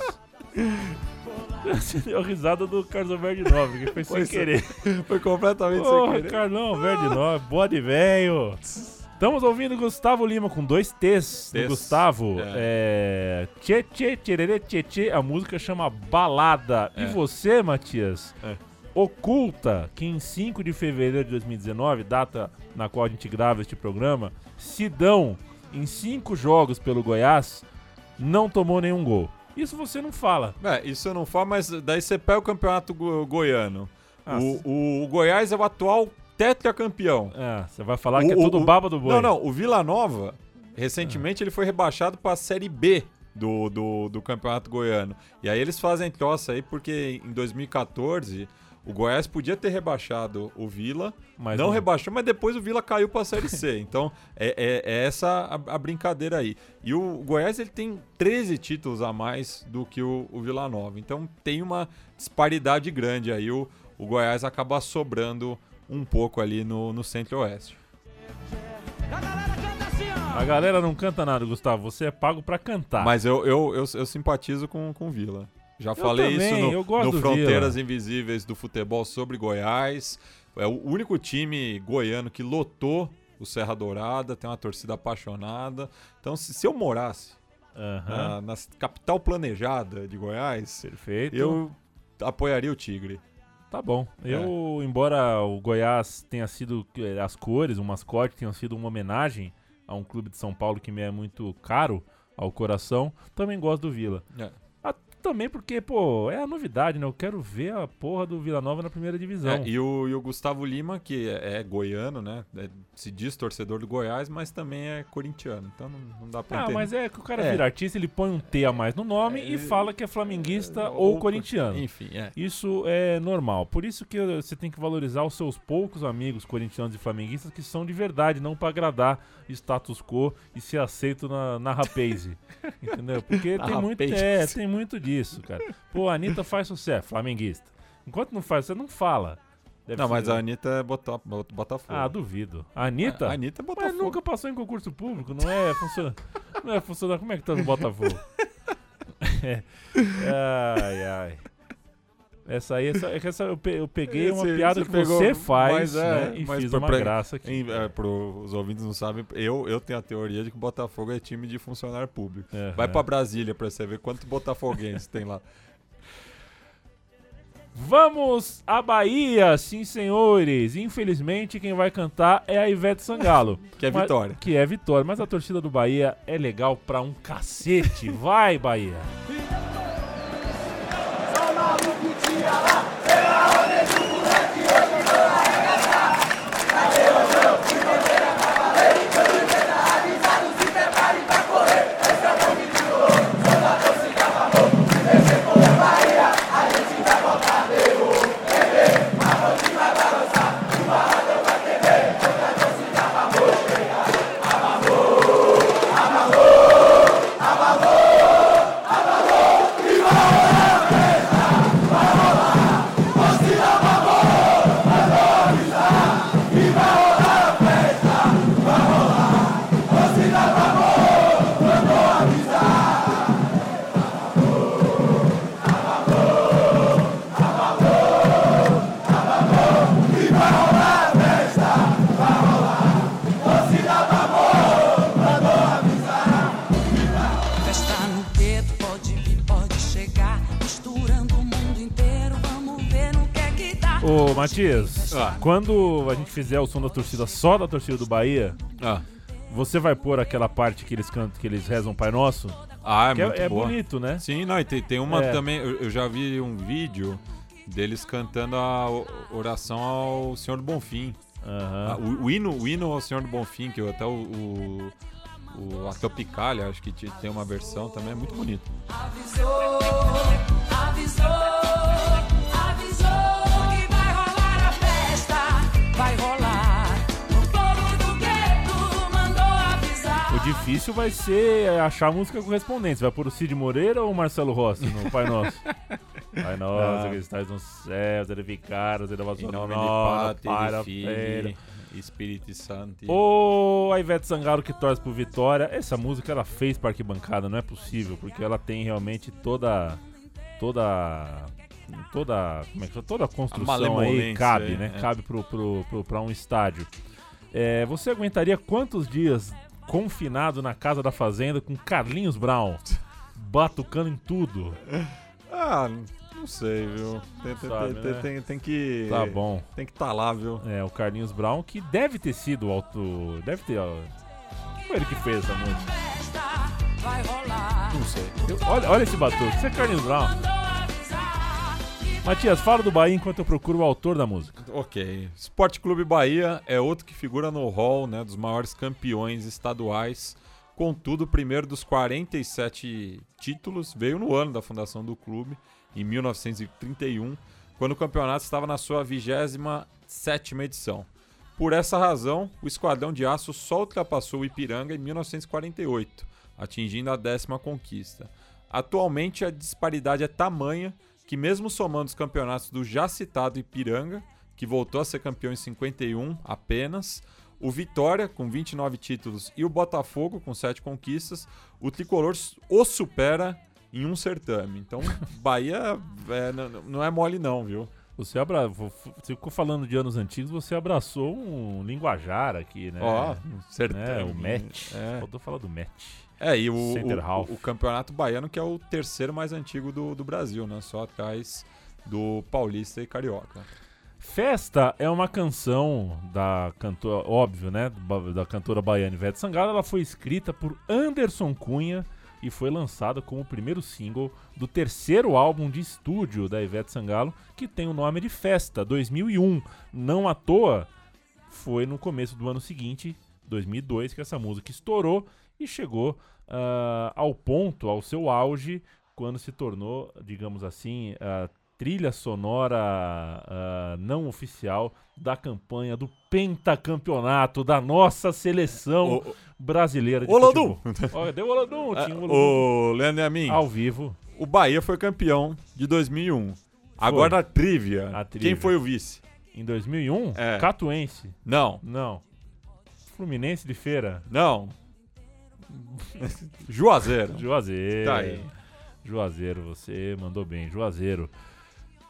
Você deu risada do Carlos Alberto de Nobre, que foi sem Pois é. querer. Foi completamente sem Porra, querer. Carlão Alberto de Nobre, bode velho. Estamos ouvindo Gustavo Lima com dois T's do Gustavo. É. Tchê, tchê, tchererê, tchê, tchê. A música chama Balada. E É. você, Matias? É. Oculta que em 5 de fevereiro de 2019, data na qual a gente grava este programa, Sidão, em cinco jogos pelo Goiás, não tomou nenhum gol. Isso você não fala. É, isso eu não falo, mas daí você pega o campeonato go- goiano. Ah, o, o- o Goiás é o atual tetracampeão. É, você vai falar que é O- tudo o- baba do boi. Não, não. O Vila Nova, recentemente, ele foi rebaixado para a Série B do, do, do Campeonato Goiano. E aí eles fazem troça aí porque em 2014 o Goiás podia ter rebaixado o Vila, Mas não, não. rebaixou, mas depois o Vila caiu para a Série C. Então é, é- é essa a, a brincadeira aí. E o Goiás ele tem 13 títulos a mais do que o, o Vila Nova. Então tem uma disparidade grande aí. O, o Goiás acaba sobrando um pouco ali no, no Centro-Oeste. A galera não canta nada, Gustavo. Você é pago pra cantar. Mas eu, eu, eu, eu simpatizo com o Vila. Já falei também, isso eu no, no do Fronteiras Invisíveis do Futebol sobre Goiás. É o único time goiano que lotou o Serra Dourada, tem uma torcida apaixonada. Então, se, se eu morasse Aham. na, na capital planejada de Goiás, Perfeito. eu apoiaria o Tigre. Tá bom. É. Eu, embora o Goiás tenha sido eh, as cores, o mascote tenham sido uma homenagem a um clube de São Paulo que me é muito caro ao coração, também gosto do Vila. É. Ah, também porque, pô, é a novidade, né? Eu quero ver a porra do Vila Nova na primeira divisão. É, e, o, e o Gustavo Lima, que é, é goiano, né? É- se diz torcedor do Goiás, mas também é corintiano. Então não, não dá pra Ah, entender. mas é que o cara É. vira artista, ele põe um T a mais no nome e fala que é flamenguista ou, corintiano. Enfim, é. Isso é normal. Por isso que você tem que valorizar os seus poucos amigos corintianos e flamenguistas que são de verdade, não pra agradar status quo e ser aceito na, na rapaze. Entendeu? Porque Na tem muito, rapaze. é, tem muito disso, cara. Pô, a Anitta faz sucesso, flamenguista. Enquanto não faz, você não fala. Deve Não, ser- mas a Anitta é Bota- Bota- Botafogo. Ah, duvido. A Anitta? A Anitta é Mas Botafogo. nunca passou em concurso público, não é funcionário. não é funcionário. Como é que tá no Botafogo? ai, ai. Essa aí, essa, é essa eu, pe- eu peguei uma piada você que pegou, você faz mas é, né, e mas fiz pra- uma pra- graça aqui. Em, é, pro, os ouvintes não sabem, eu, eu tenho a teoria de que o Botafogo é time de funcionário público. Vai pra Brasília pra você ver quanto botafoguense tem lá. Vamos à Bahia, sim senhores. Infelizmente quem vai cantar é a Ivete Sangalo. Que é Mas- vitória. Que é vitória, mas a torcida do Bahia é legal pra um cacete. Vai, Bahia. Festa Ah. quando a gente fizer o som da torcida só da torcida do Bahia, Ah, você vai pôr aquela parte que eles cantam, que eles rezam Pai Nosso? ah é Que muito é, é bonito, né? Sim, não, e tem, tem uma É. também, eu, eu já vi um vídeo deles cantando a oração ao Senhor do Bonfim. Ah, o, o hino, o hino ao Senhor do Bonfim, que até o, o, o a Tropicália, acho que te- tem uma versão também, é muito bonito. Avisou, avisou difícil vai ser achar a música correspondente. Você vai pôr o Cid Moreira ou o Marcelo Rossi no Pai Nosso? Pai Nosso, Ah. que estás no céu, seja o vosso Em nome nome, de de Filho. Espírito Santo. Ô, a Ivete Sangalo que torce pro Vitória. Essa música ela fez pra arquibancada, não é possível, porque ela tem realmente toda. toda. toda. como é que? Toda a construção aí malemolência cabe, aí, né? é. Cabe pro, pro, pro, pra um estádio. É, você aguentaria quantos dias confinado na casa da fazenda com Carlinhos Brown? Batucando em tudo. Ah, não sei, viu? Tem, tem, Sabe, tem, né? tem- tem que. Tá bom. Tem que estar lá, viu? É, o Carlinhos Brown, que deve ter sido o auto. Deve ter. ó, Foi ele que fez essa música. Não sei. Eu- olha, olha esse batuque. Isso é Carlinhos Brown. Matias, fala do Bahia enquanto eu procuro o autor da música. Ok. Esporte Clube Bahia é outro que figura no hall né, dos maiores campeões estaduais. Contudo, o primeiro dos 47 títulos veio no ano da fundação do clube, em 1931, quando o campeonato estava na sua 27ª edição. Por essa razão, o Esquadrão de Aço só ultrapassou o Ipiranga em 1948, atingindo a décima conquista. Atualmente, a disparidade é tamanha que, mesmo somando os campeonatos do já citado Ipiranga, que voltou a ser campeão em 51 apenas, o Vitória, com 29 títulos, e o Botafogo, com 7 conquistas, o tricolor o supera em um certame. Então, Bahia é, não, é mole, não, viu? Você, abra... ficou falando de anos antigos, você abraçou um linguajar aqui, né? Ó, um certame. né? O match. É. Faltou falar do match. É, e o, o- o, campeonato baiano, que é o terceiro mais antigo do, do Brasil, né? Só atrás do Paulista e Carioca. Festa é uma canção da cantora, óbvio, né? Da cantora baiana Ivete Sangalo. Ela foi escrita por Anderson Cunha e foi lançada como o primeiro single do terceiro álbum de estúdio da Ivete Sangalo, que tem o nome de Festa, 2001. Não à toa, foi no começo do ano seguinte, 2002, que essa música estourou e chegou ah, ao ponto, ao seu auge, quando se tornou, digamos assim, a trilha sonora ah, não oficial da campanha do pentacampeonato da nossa seleção Ô, brasileira de futebol. Olha, deu Olodum, Ah, tinha um Olodum Ô, Leandro e a mim, ao vivo. o Bahia foi campeão de 2001. Agora a trivia. A trivia. Quem foi o vice? Em 2001, É. Catuense. Não, Não. Fluminense de Feira. não. Juazeiro. Juazeiro. Tá aí. Juazeiro, você mandou bem. Juazeiro.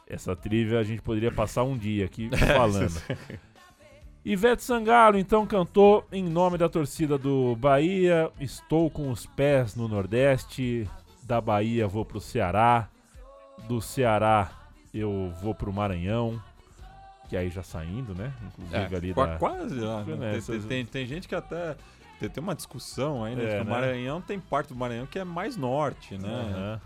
Essa trivia a gente poderia passar um dia aqui falando. Ivete Sangalo então cantou em nome da torcida do Bahia. Estou com os pés no Nordeste. Da Bahia vou pro Ceará. Do Ceará eu vou pro Maranhão. Que aí já saindo, né? Inclusive ali É, qua- da. quase lá. né? É, essas- tem, tem- tem gente que até. Tem, tem uma discussão aí, né? É, que o né? Maranhão tem parte do Maranhão que é mais norte, né? Aham.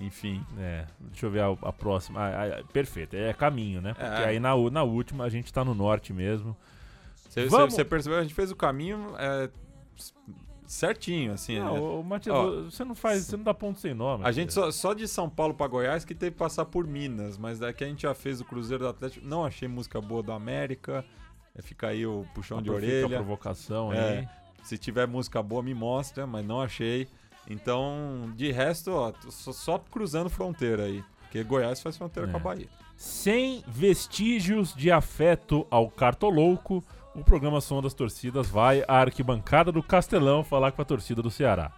Enfim. É, deixa eu ver a, a próxima. Ah, ah, perfeito, é caminho, né? Porque É. aí na, na última a gente tá no norte mesmo. Você percebeu? A gente fez o caminho é, certinho, assim. Não, né? ô, Matias, Ó, você não faz, você não dá ponto sem nome. A gente só, só de São Paulo pra Goiás que teve que passar por Minas, mas daqui a gente já fez o Cruzeiro do Atlético. Não achei música boa do América. É, Fica aí o puxão de Fica a orelha. provocação É. aí. Se tiver música boa, me mostra, mas não achei. Então, de resto, ó, tô só, só cruzando fronteira aí. Porque Goiás faz fronteira É. com a Bahia. Sem vestígios de afeto ao cartolouco, o programa Som das Torcidas vai à arquibancada do Castelão falar com a torcida do Ceará.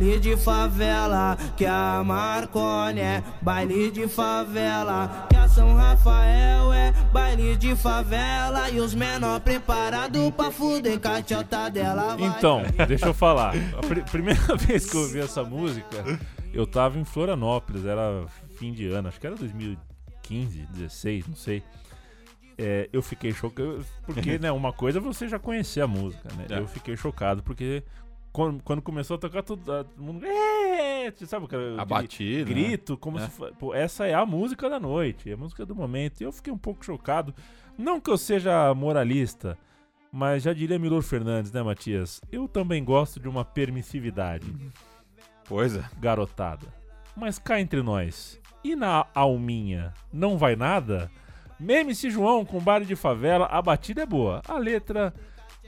Baile de favela, que a Marconi é baile de favela, que a São Rafael é baile de favela, e os menor preparado pra fuder com a tchota dela. vai. Então, deixa eu falar. A pri- primeira vez que eu ouvi essa música, eu tava em Florianópolis, era fim de ano, acho que era 2015, 16, não sei. É, eu fiquei chocado, porque, né, uma coisa é você já conhecer a música, né? É. Eu fiquei chocado porque quando, quando começou a tocar, todo, todo mundo. É, sabe aquela A batida. né? grito, como É. se pô, essa é a música da noite, é a música do momento. E eu fiquei um pouco chocado. Não que eu seja moralista, mas já diria Milor Fernandes, né, Matias? Eu também gosto de uma permissividade, Pois é. garotada. Mas cá entre nós, e na alminha, não vai nada? Meme se João com baile de favela, a batida é boa. A letra,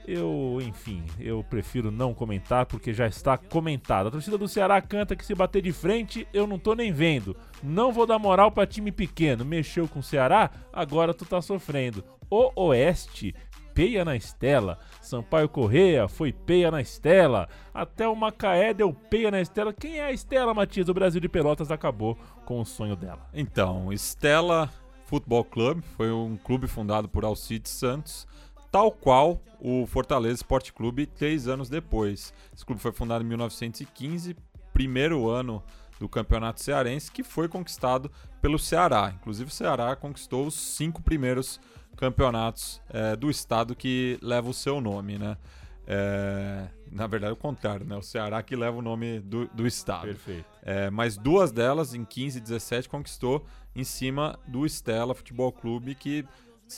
eu, enfim, eu prefiro não comentar porque já está comentada. A torcida do Ceará canta que se bater de frente, eu não tô nem vendo. Não vou dar moral pra time pequeno. Mexeu com o Ceará, agora tu tá sofrendo. O Oeste, peia na estela. Sampaio Correia foi peia na estela. Até o Macaé deu peia na estela. Quem é a Estela, Matias? O Brasil de Pelotas acabou com o sonho dela. Então, Stella Futebol Clube foi um clube fundado por Alcides Santos, tal qual o Fortaleza Esporte Clube três anos depois. Esse clube foi fundado em 1915, primeiro ano do Campeonato Cearense, que foi conquistado pelo Ceará. Inclusive, o Ceará conquistou os cinco primeiros campeonatos eh, do estado que leva o seu nome, né? Eh, na verdade, é o contrário, né? O Ceará que leva o nome do, do estado. Perfeito. É, mas duas delas, em 15 e 17, conquistou em cima do Stella Futebol Clube, que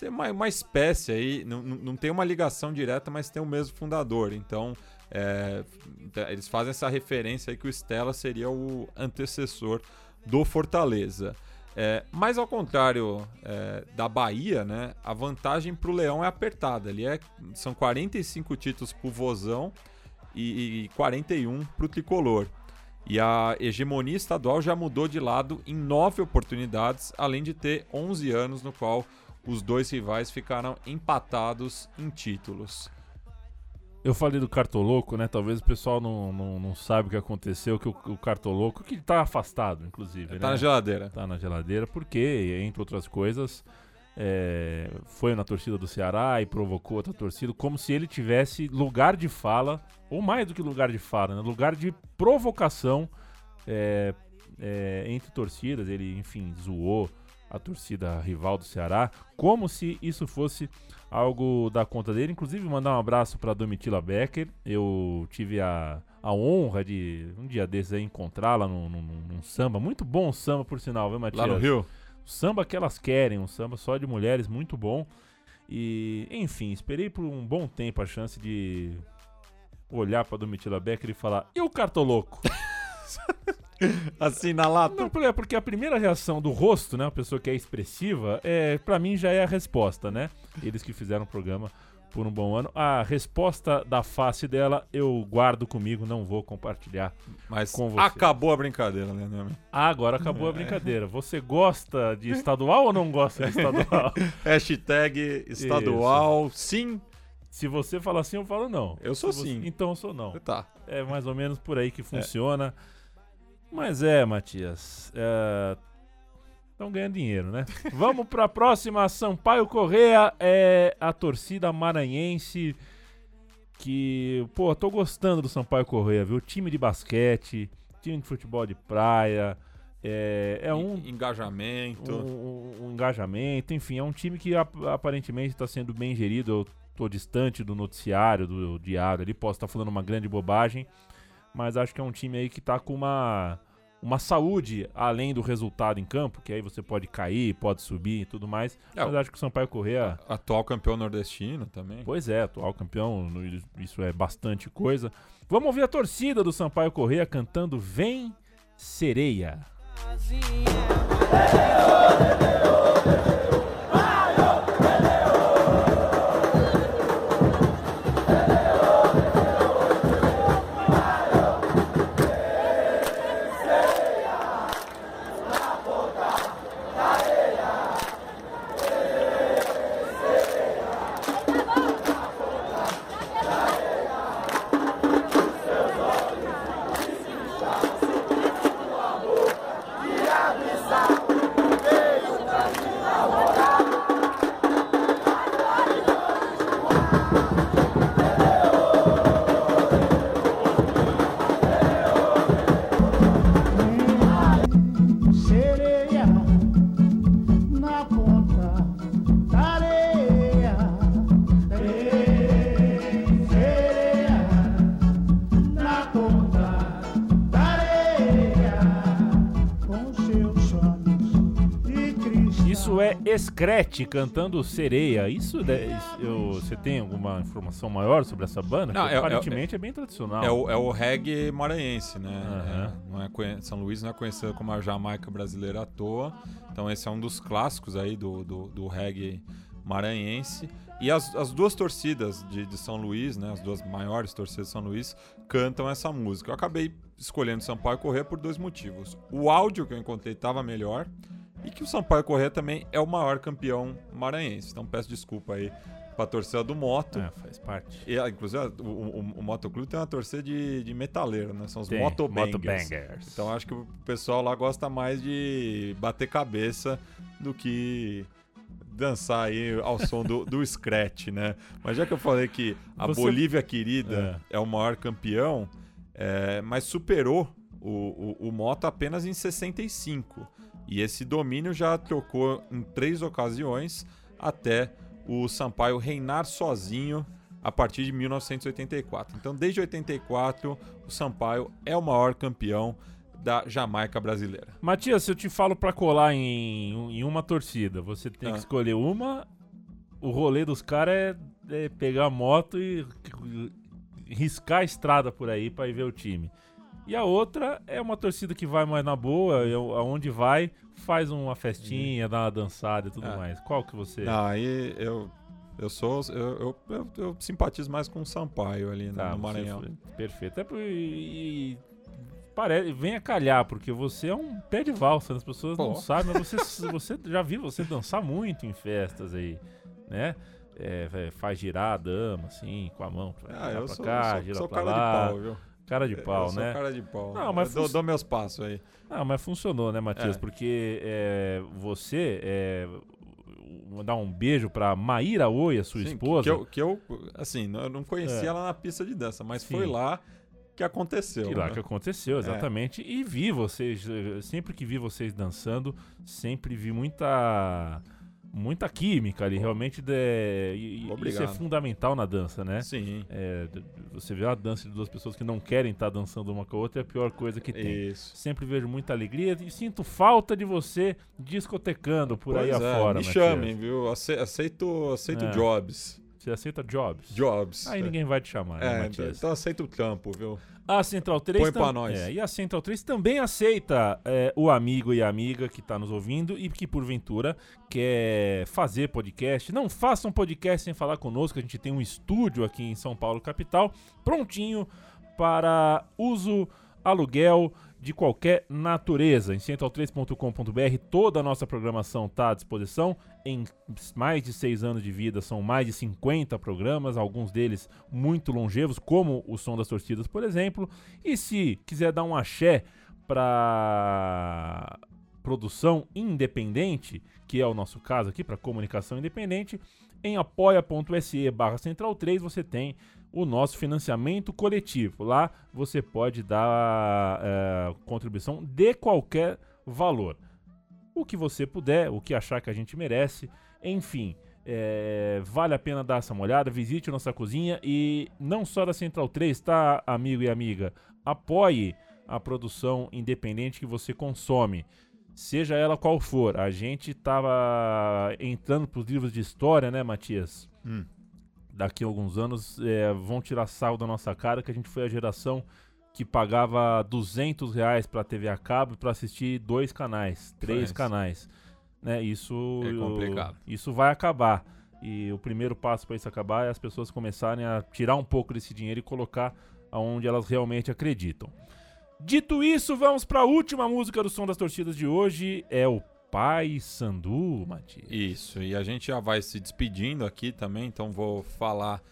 é uma, uma espécie aí, não, não tem uma ligação direta, mas tem o mesmo fundador. Então, é, eles fazem essa referência aí que o Stella seria o antecessor do Fortaleza. É, mas ao contrário é, da Bahia, né, a vantagem para o Leão é apertada. Ali é, são 45 títulos para o Vozão e, e 41 para o Tricolor. E a hegemonia estadual já mudou de lado em nove oportunidades, além de ter 11 anos no qual os dois rivais ficaram empatados em títulos. Eu falei do Cartoloco, né? Talvez o pessoal não, não, não sabe o que aconteceu, que o, o Cartoloco, que tá afastado, inclusive, Tá né? na geladeira. Tá na geladeira, porque, entre outras coisas, é, foi na torcida do Ceará e provocou outra torcida, como se ele tivesse lugar de fala, ou mais do que lugar de fala, né? lugar de provocação é, é, entre torcidas. Ele, enfim, zoou a torcida rival do Ceará, como se isso fosse algo da conta dele. Inclusive, mandar um abraço para Domitila Becker. Eu tive a, a honra de, um dia desses, encontrá-la num, num- num samba. Muito bom samba, por sinal, viu, Matias? Lá no Rio? O samba que elas querem, um samba só de mulheres, muito bom. E, enfim, esperei por um bom tempo a chance de olhar pra Domitila Becker e falar: E o Cartoloco? Assim na lata. Não, porque- porque a primeira reação do rosto, né? Uma pessoa que é expressiva, é, pra mim já é a resposta, né? Eles que fizeram o programa por um bom ano. A resposta da face dela eu guardo comigo, não vou compartilhar. Mas Com você. acabou a brincadeira, né? Ah, agora acabou a brincadeira. Você gosta de estadual ou não gosta de estadual? Hashtag estadual, sim. Se você fala assim, eu falo não. Eu sou você- sim. Então eu sou não. Tá. É mais ou menos por aí que funciona. Mas é, Matias. Estão ganhando dinheiro, né? Vamos para a próxima. Sampaio Correa é a torcida maranhense. Que, pô, tô gostando do Sampaio Correa, viu? Time de basquete, time de futebol de praia. É, é um, En- Engajamento. um, um- um engajamento, enfim, é um time que ap- aparentemente está sendo bem gerido. Eu tô distante do noticiário, do diário ali, posso estar falando uma grande bobagem, mas acho que é um time aí que tá com uma, uma saúde além do resultado em campo, que aí você pode cair, pode subir e tudo mais. É, mas acho que o Sampaio Correa, Atual campeão nordestino também. pois é, atual campeão, isso é bastante coisa. Vamos ouvir a torcida do Sampaio Correa cantando Vem Sereia. Sereia Isso é Screte cantando Sereia. Isso, de- isso- eu- você tem alguma informação maior sobre essa banda? Não, Porque é- aparentemente é, bem tradicional. É o, é o reggae maranhense, né? Aham. É, não é São Luís não é conhecido como a Jamaica brasileira à toa. Então esse é um dos clássicos aí do, do, do reggae maranhense. E as, as duas torcidas de, de São Luís, né? As duas maiores torcidas de São Luís, cantam essa música. Eu acabei escolhendo Sampaio Corrêa por dois motivos. O áudio que eu encontrei estava melhor. E que o Sampaio Corrêa também é o maior campeão maranhense. Então peço desculpa aí pra torcida do Moto. É, faz parte. E, ah, inclusive, o, o, o Motoclube tem uma torcida de, de metaleiro, né? São os Tem, motobangers. Motobangers. Então acho que o pessoal lá gosta mais de bater cabeça do que dançar aí ao som do, do scratch, né? Mas já que eu falei que a Você- Bolívia querida é. o maior campeão, é, mas superou o, o, o Moto apenas em 65. E esse domínio já trocou em três ocasiões até o Sampaio reinar sozinho a partir de 1984. Então, desde 84, o Sampaio é o maior campeão da Jamaica brasileira. Matias, se eu te falo pra colar em, em uma torcida, você tem Ah. que escolher uma. O rolê dos caras é, é pegar a moto e riscar a estrada por aí pra ir ver o time. E a outra é uma torcida que vai mais na boa, e aonde vai, faz uma festinha, dá uma dançada e tudo Ah. mais. Qual que você. Não, aí eu, eu sou. Eu, eu, eu- simpatizo mais com o Sampaio ali no- Tá, no você Maranhão. foi- Perfeito. É e, parece, vem a calhar, porque você é um pé de valsa, né? as pessoas não Pô. sabem, mas você, você já viu você dançar muito em festas aí, né? É, é, faz girar a dama, assim, com a mão. Ah, eu pra sou, cá, sou, gira sou pra cara lá. de pau, viu? Cara de pau, eu sou né? cara de pau. Não, mas Eu dou, dou meus passos aí. Ah, mas funcionou, né, Matias? É. Porque é, você, é, dar um beijo pra Maíra Oi, sua Sim, esposa. Que eu, que eu, assim, eu não conhecia É. ela na pista de dança, mas Sim. foi lá que aconteceu. Que lá né? que aconteceu, exatamente. E vi vocês, eh, sempre que vi vocês dançando, sempre vi muita muita química ali, realmente de, e- isso é fundamental na dança, né? Sim. É, você vê uma dança de duas pessoas que não querem estar dançando uma com a outra é a pior coisa que tem. Isso. Sempre vejo muita alegria e sinto falta de você discotecando por aí Pois é, afora. Me Matias. chamem, viu? Ace- Aceito, aceito É. jobs. Você aceita jobs? Jobs. Aí ninguém vai te chamar, né, É, Matias? então aceita o campo, viu? A Central 3 Põe pra nós. É, e a Central 3 também aceita é, o amigo e a amiga que está nos ouvindo e que porventura quer fazer podcast. Não faça um podcast sem falar conosco. A gente tem um estúdio aqui em São Paulo capital prontinho para uso aluguel de qualquer natureza. Em central3.com.br toda a nossa programação está à disposição. Em mais de seis anos de vida são mais de 50 programas, alguns deles muito longevos, como o Som das Torcidas, por exemplo. E se quiser dar um axé para produção independente, que é o nosso caso aqui, para comunicação independente, em apoia.se barra central 3 você tem o nosso financiamento coletivo. Lá você pode dar eh, contribuição de qualquer valor. O que você puder, o que achar que a gente merece, enfim. eh, vale a pena dar essa olhada, visite nossa cozinha e não só da Central 3, tá, amigo e amiga? Apoie a produção independente que você consome seja ela qual for. A gente tava entrando pros livros de história, né, Matias? Hum. Daqui a alguns anos é, vão tirar sal da nossa cara que a gente foi a geração que pagava 200 reais pra TV a cabo pra assistir dois canais, três canais. Né, isso, É complicado. isso vai acabar. E o primeiro passo para isso acabar é as pessoas começarem a tirar um pouco desse dinheiro e colocar aonde elas realmente acreditam. Dito isso, vamos para a última música do Som das Torcidas de hoje. É o Pai Sandu, Matias. Isso, e a gente já vai se despedindo aqui também, então vou falar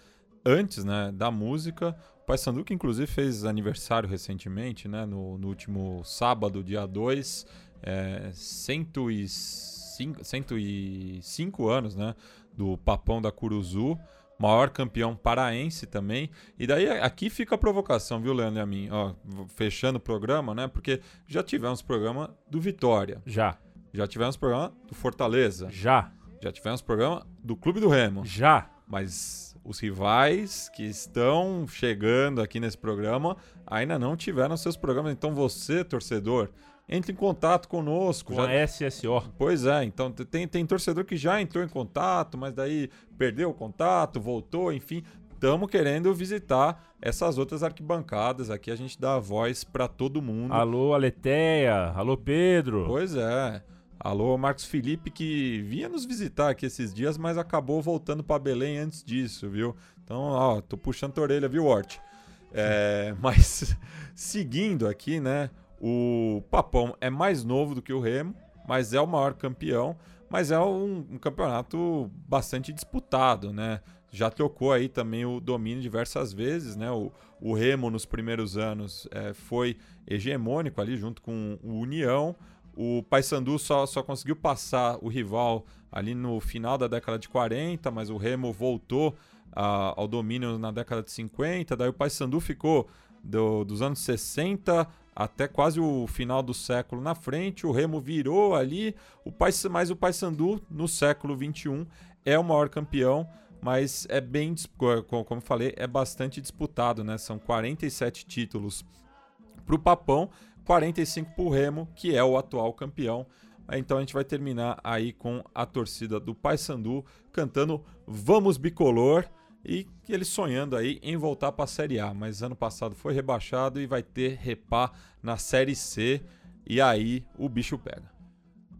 antes né, da música. O Pai Sandu, que inclusive fez aniversário recentemente, né, no, no último sábado, dia 2, é, 105, 105 anos né, do Papão da Curuzu, maior campeão paraense também. E daí aqui fica a provocação, viu, Leandro e a mim? Ó, fechando o programa, né? Porque já tivemos programa do Vitória, Já, já tivemos programa do Fortaleza, já, já tivemos programa do Clube do Remo, já. mas os rivais que estão chegando aqui nesse programa ainda não tiveram seus programas. Então você, torcedor, entre em contato conosco. Com Já- a SSO. Pois é, então tem, tem torcedor que já entrou em contato, mas daí perdeu o contato, voltou, enfim. Estamos querendo visitar essas outras arquibancadas. Aqui a gente dá a voz para todo mundo. Alô, Aleteia. Alô, Pedro. Pois é. Alô, Marcos Felipe, que vinha nos visitar aqui esses dias, mas acabou voltando para Belém antes disso, viu? Então, ó, tô puxando a orelha, viu, Hort? É, mas, seguindo aqui, né? O Papão é mais novo do que o Remo, mas é o maior campeão. Mas é um, um campeonato bastante disputado, né? Já trocou aí também o domínio diversas vezes, né? O, o Remo nos primeiros anos é, foi hegemônico ali junto com o União. O Paysandu só, só conseguiu passar o rival ali no final da década de 40, mas o Remo voltou ah, ao domínio na década de 50. Daí o Paysandu ficou do- dos anos 60 até quase o final do século na frente. O Remo virou ali, o Paysa- mas o Paysandu no século 21 é o maior campeão. Mas é bem, como falei, é bastante disputado, né? São 47 títulos para o Papão, 45 para o Remo, que é o atual campeão. Então a gente vai terminar aí com a torcida do Paysandu cantando Vamos Bicolor e ele sonhando aí em voltar para a Série A. Mas ano passado foi rebaixado e vai ter repá na Série C. E aí o bicho pega.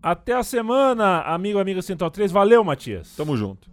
Até a semana, amigo, amiga Central 3. Valeu, Matias. Tamo junto.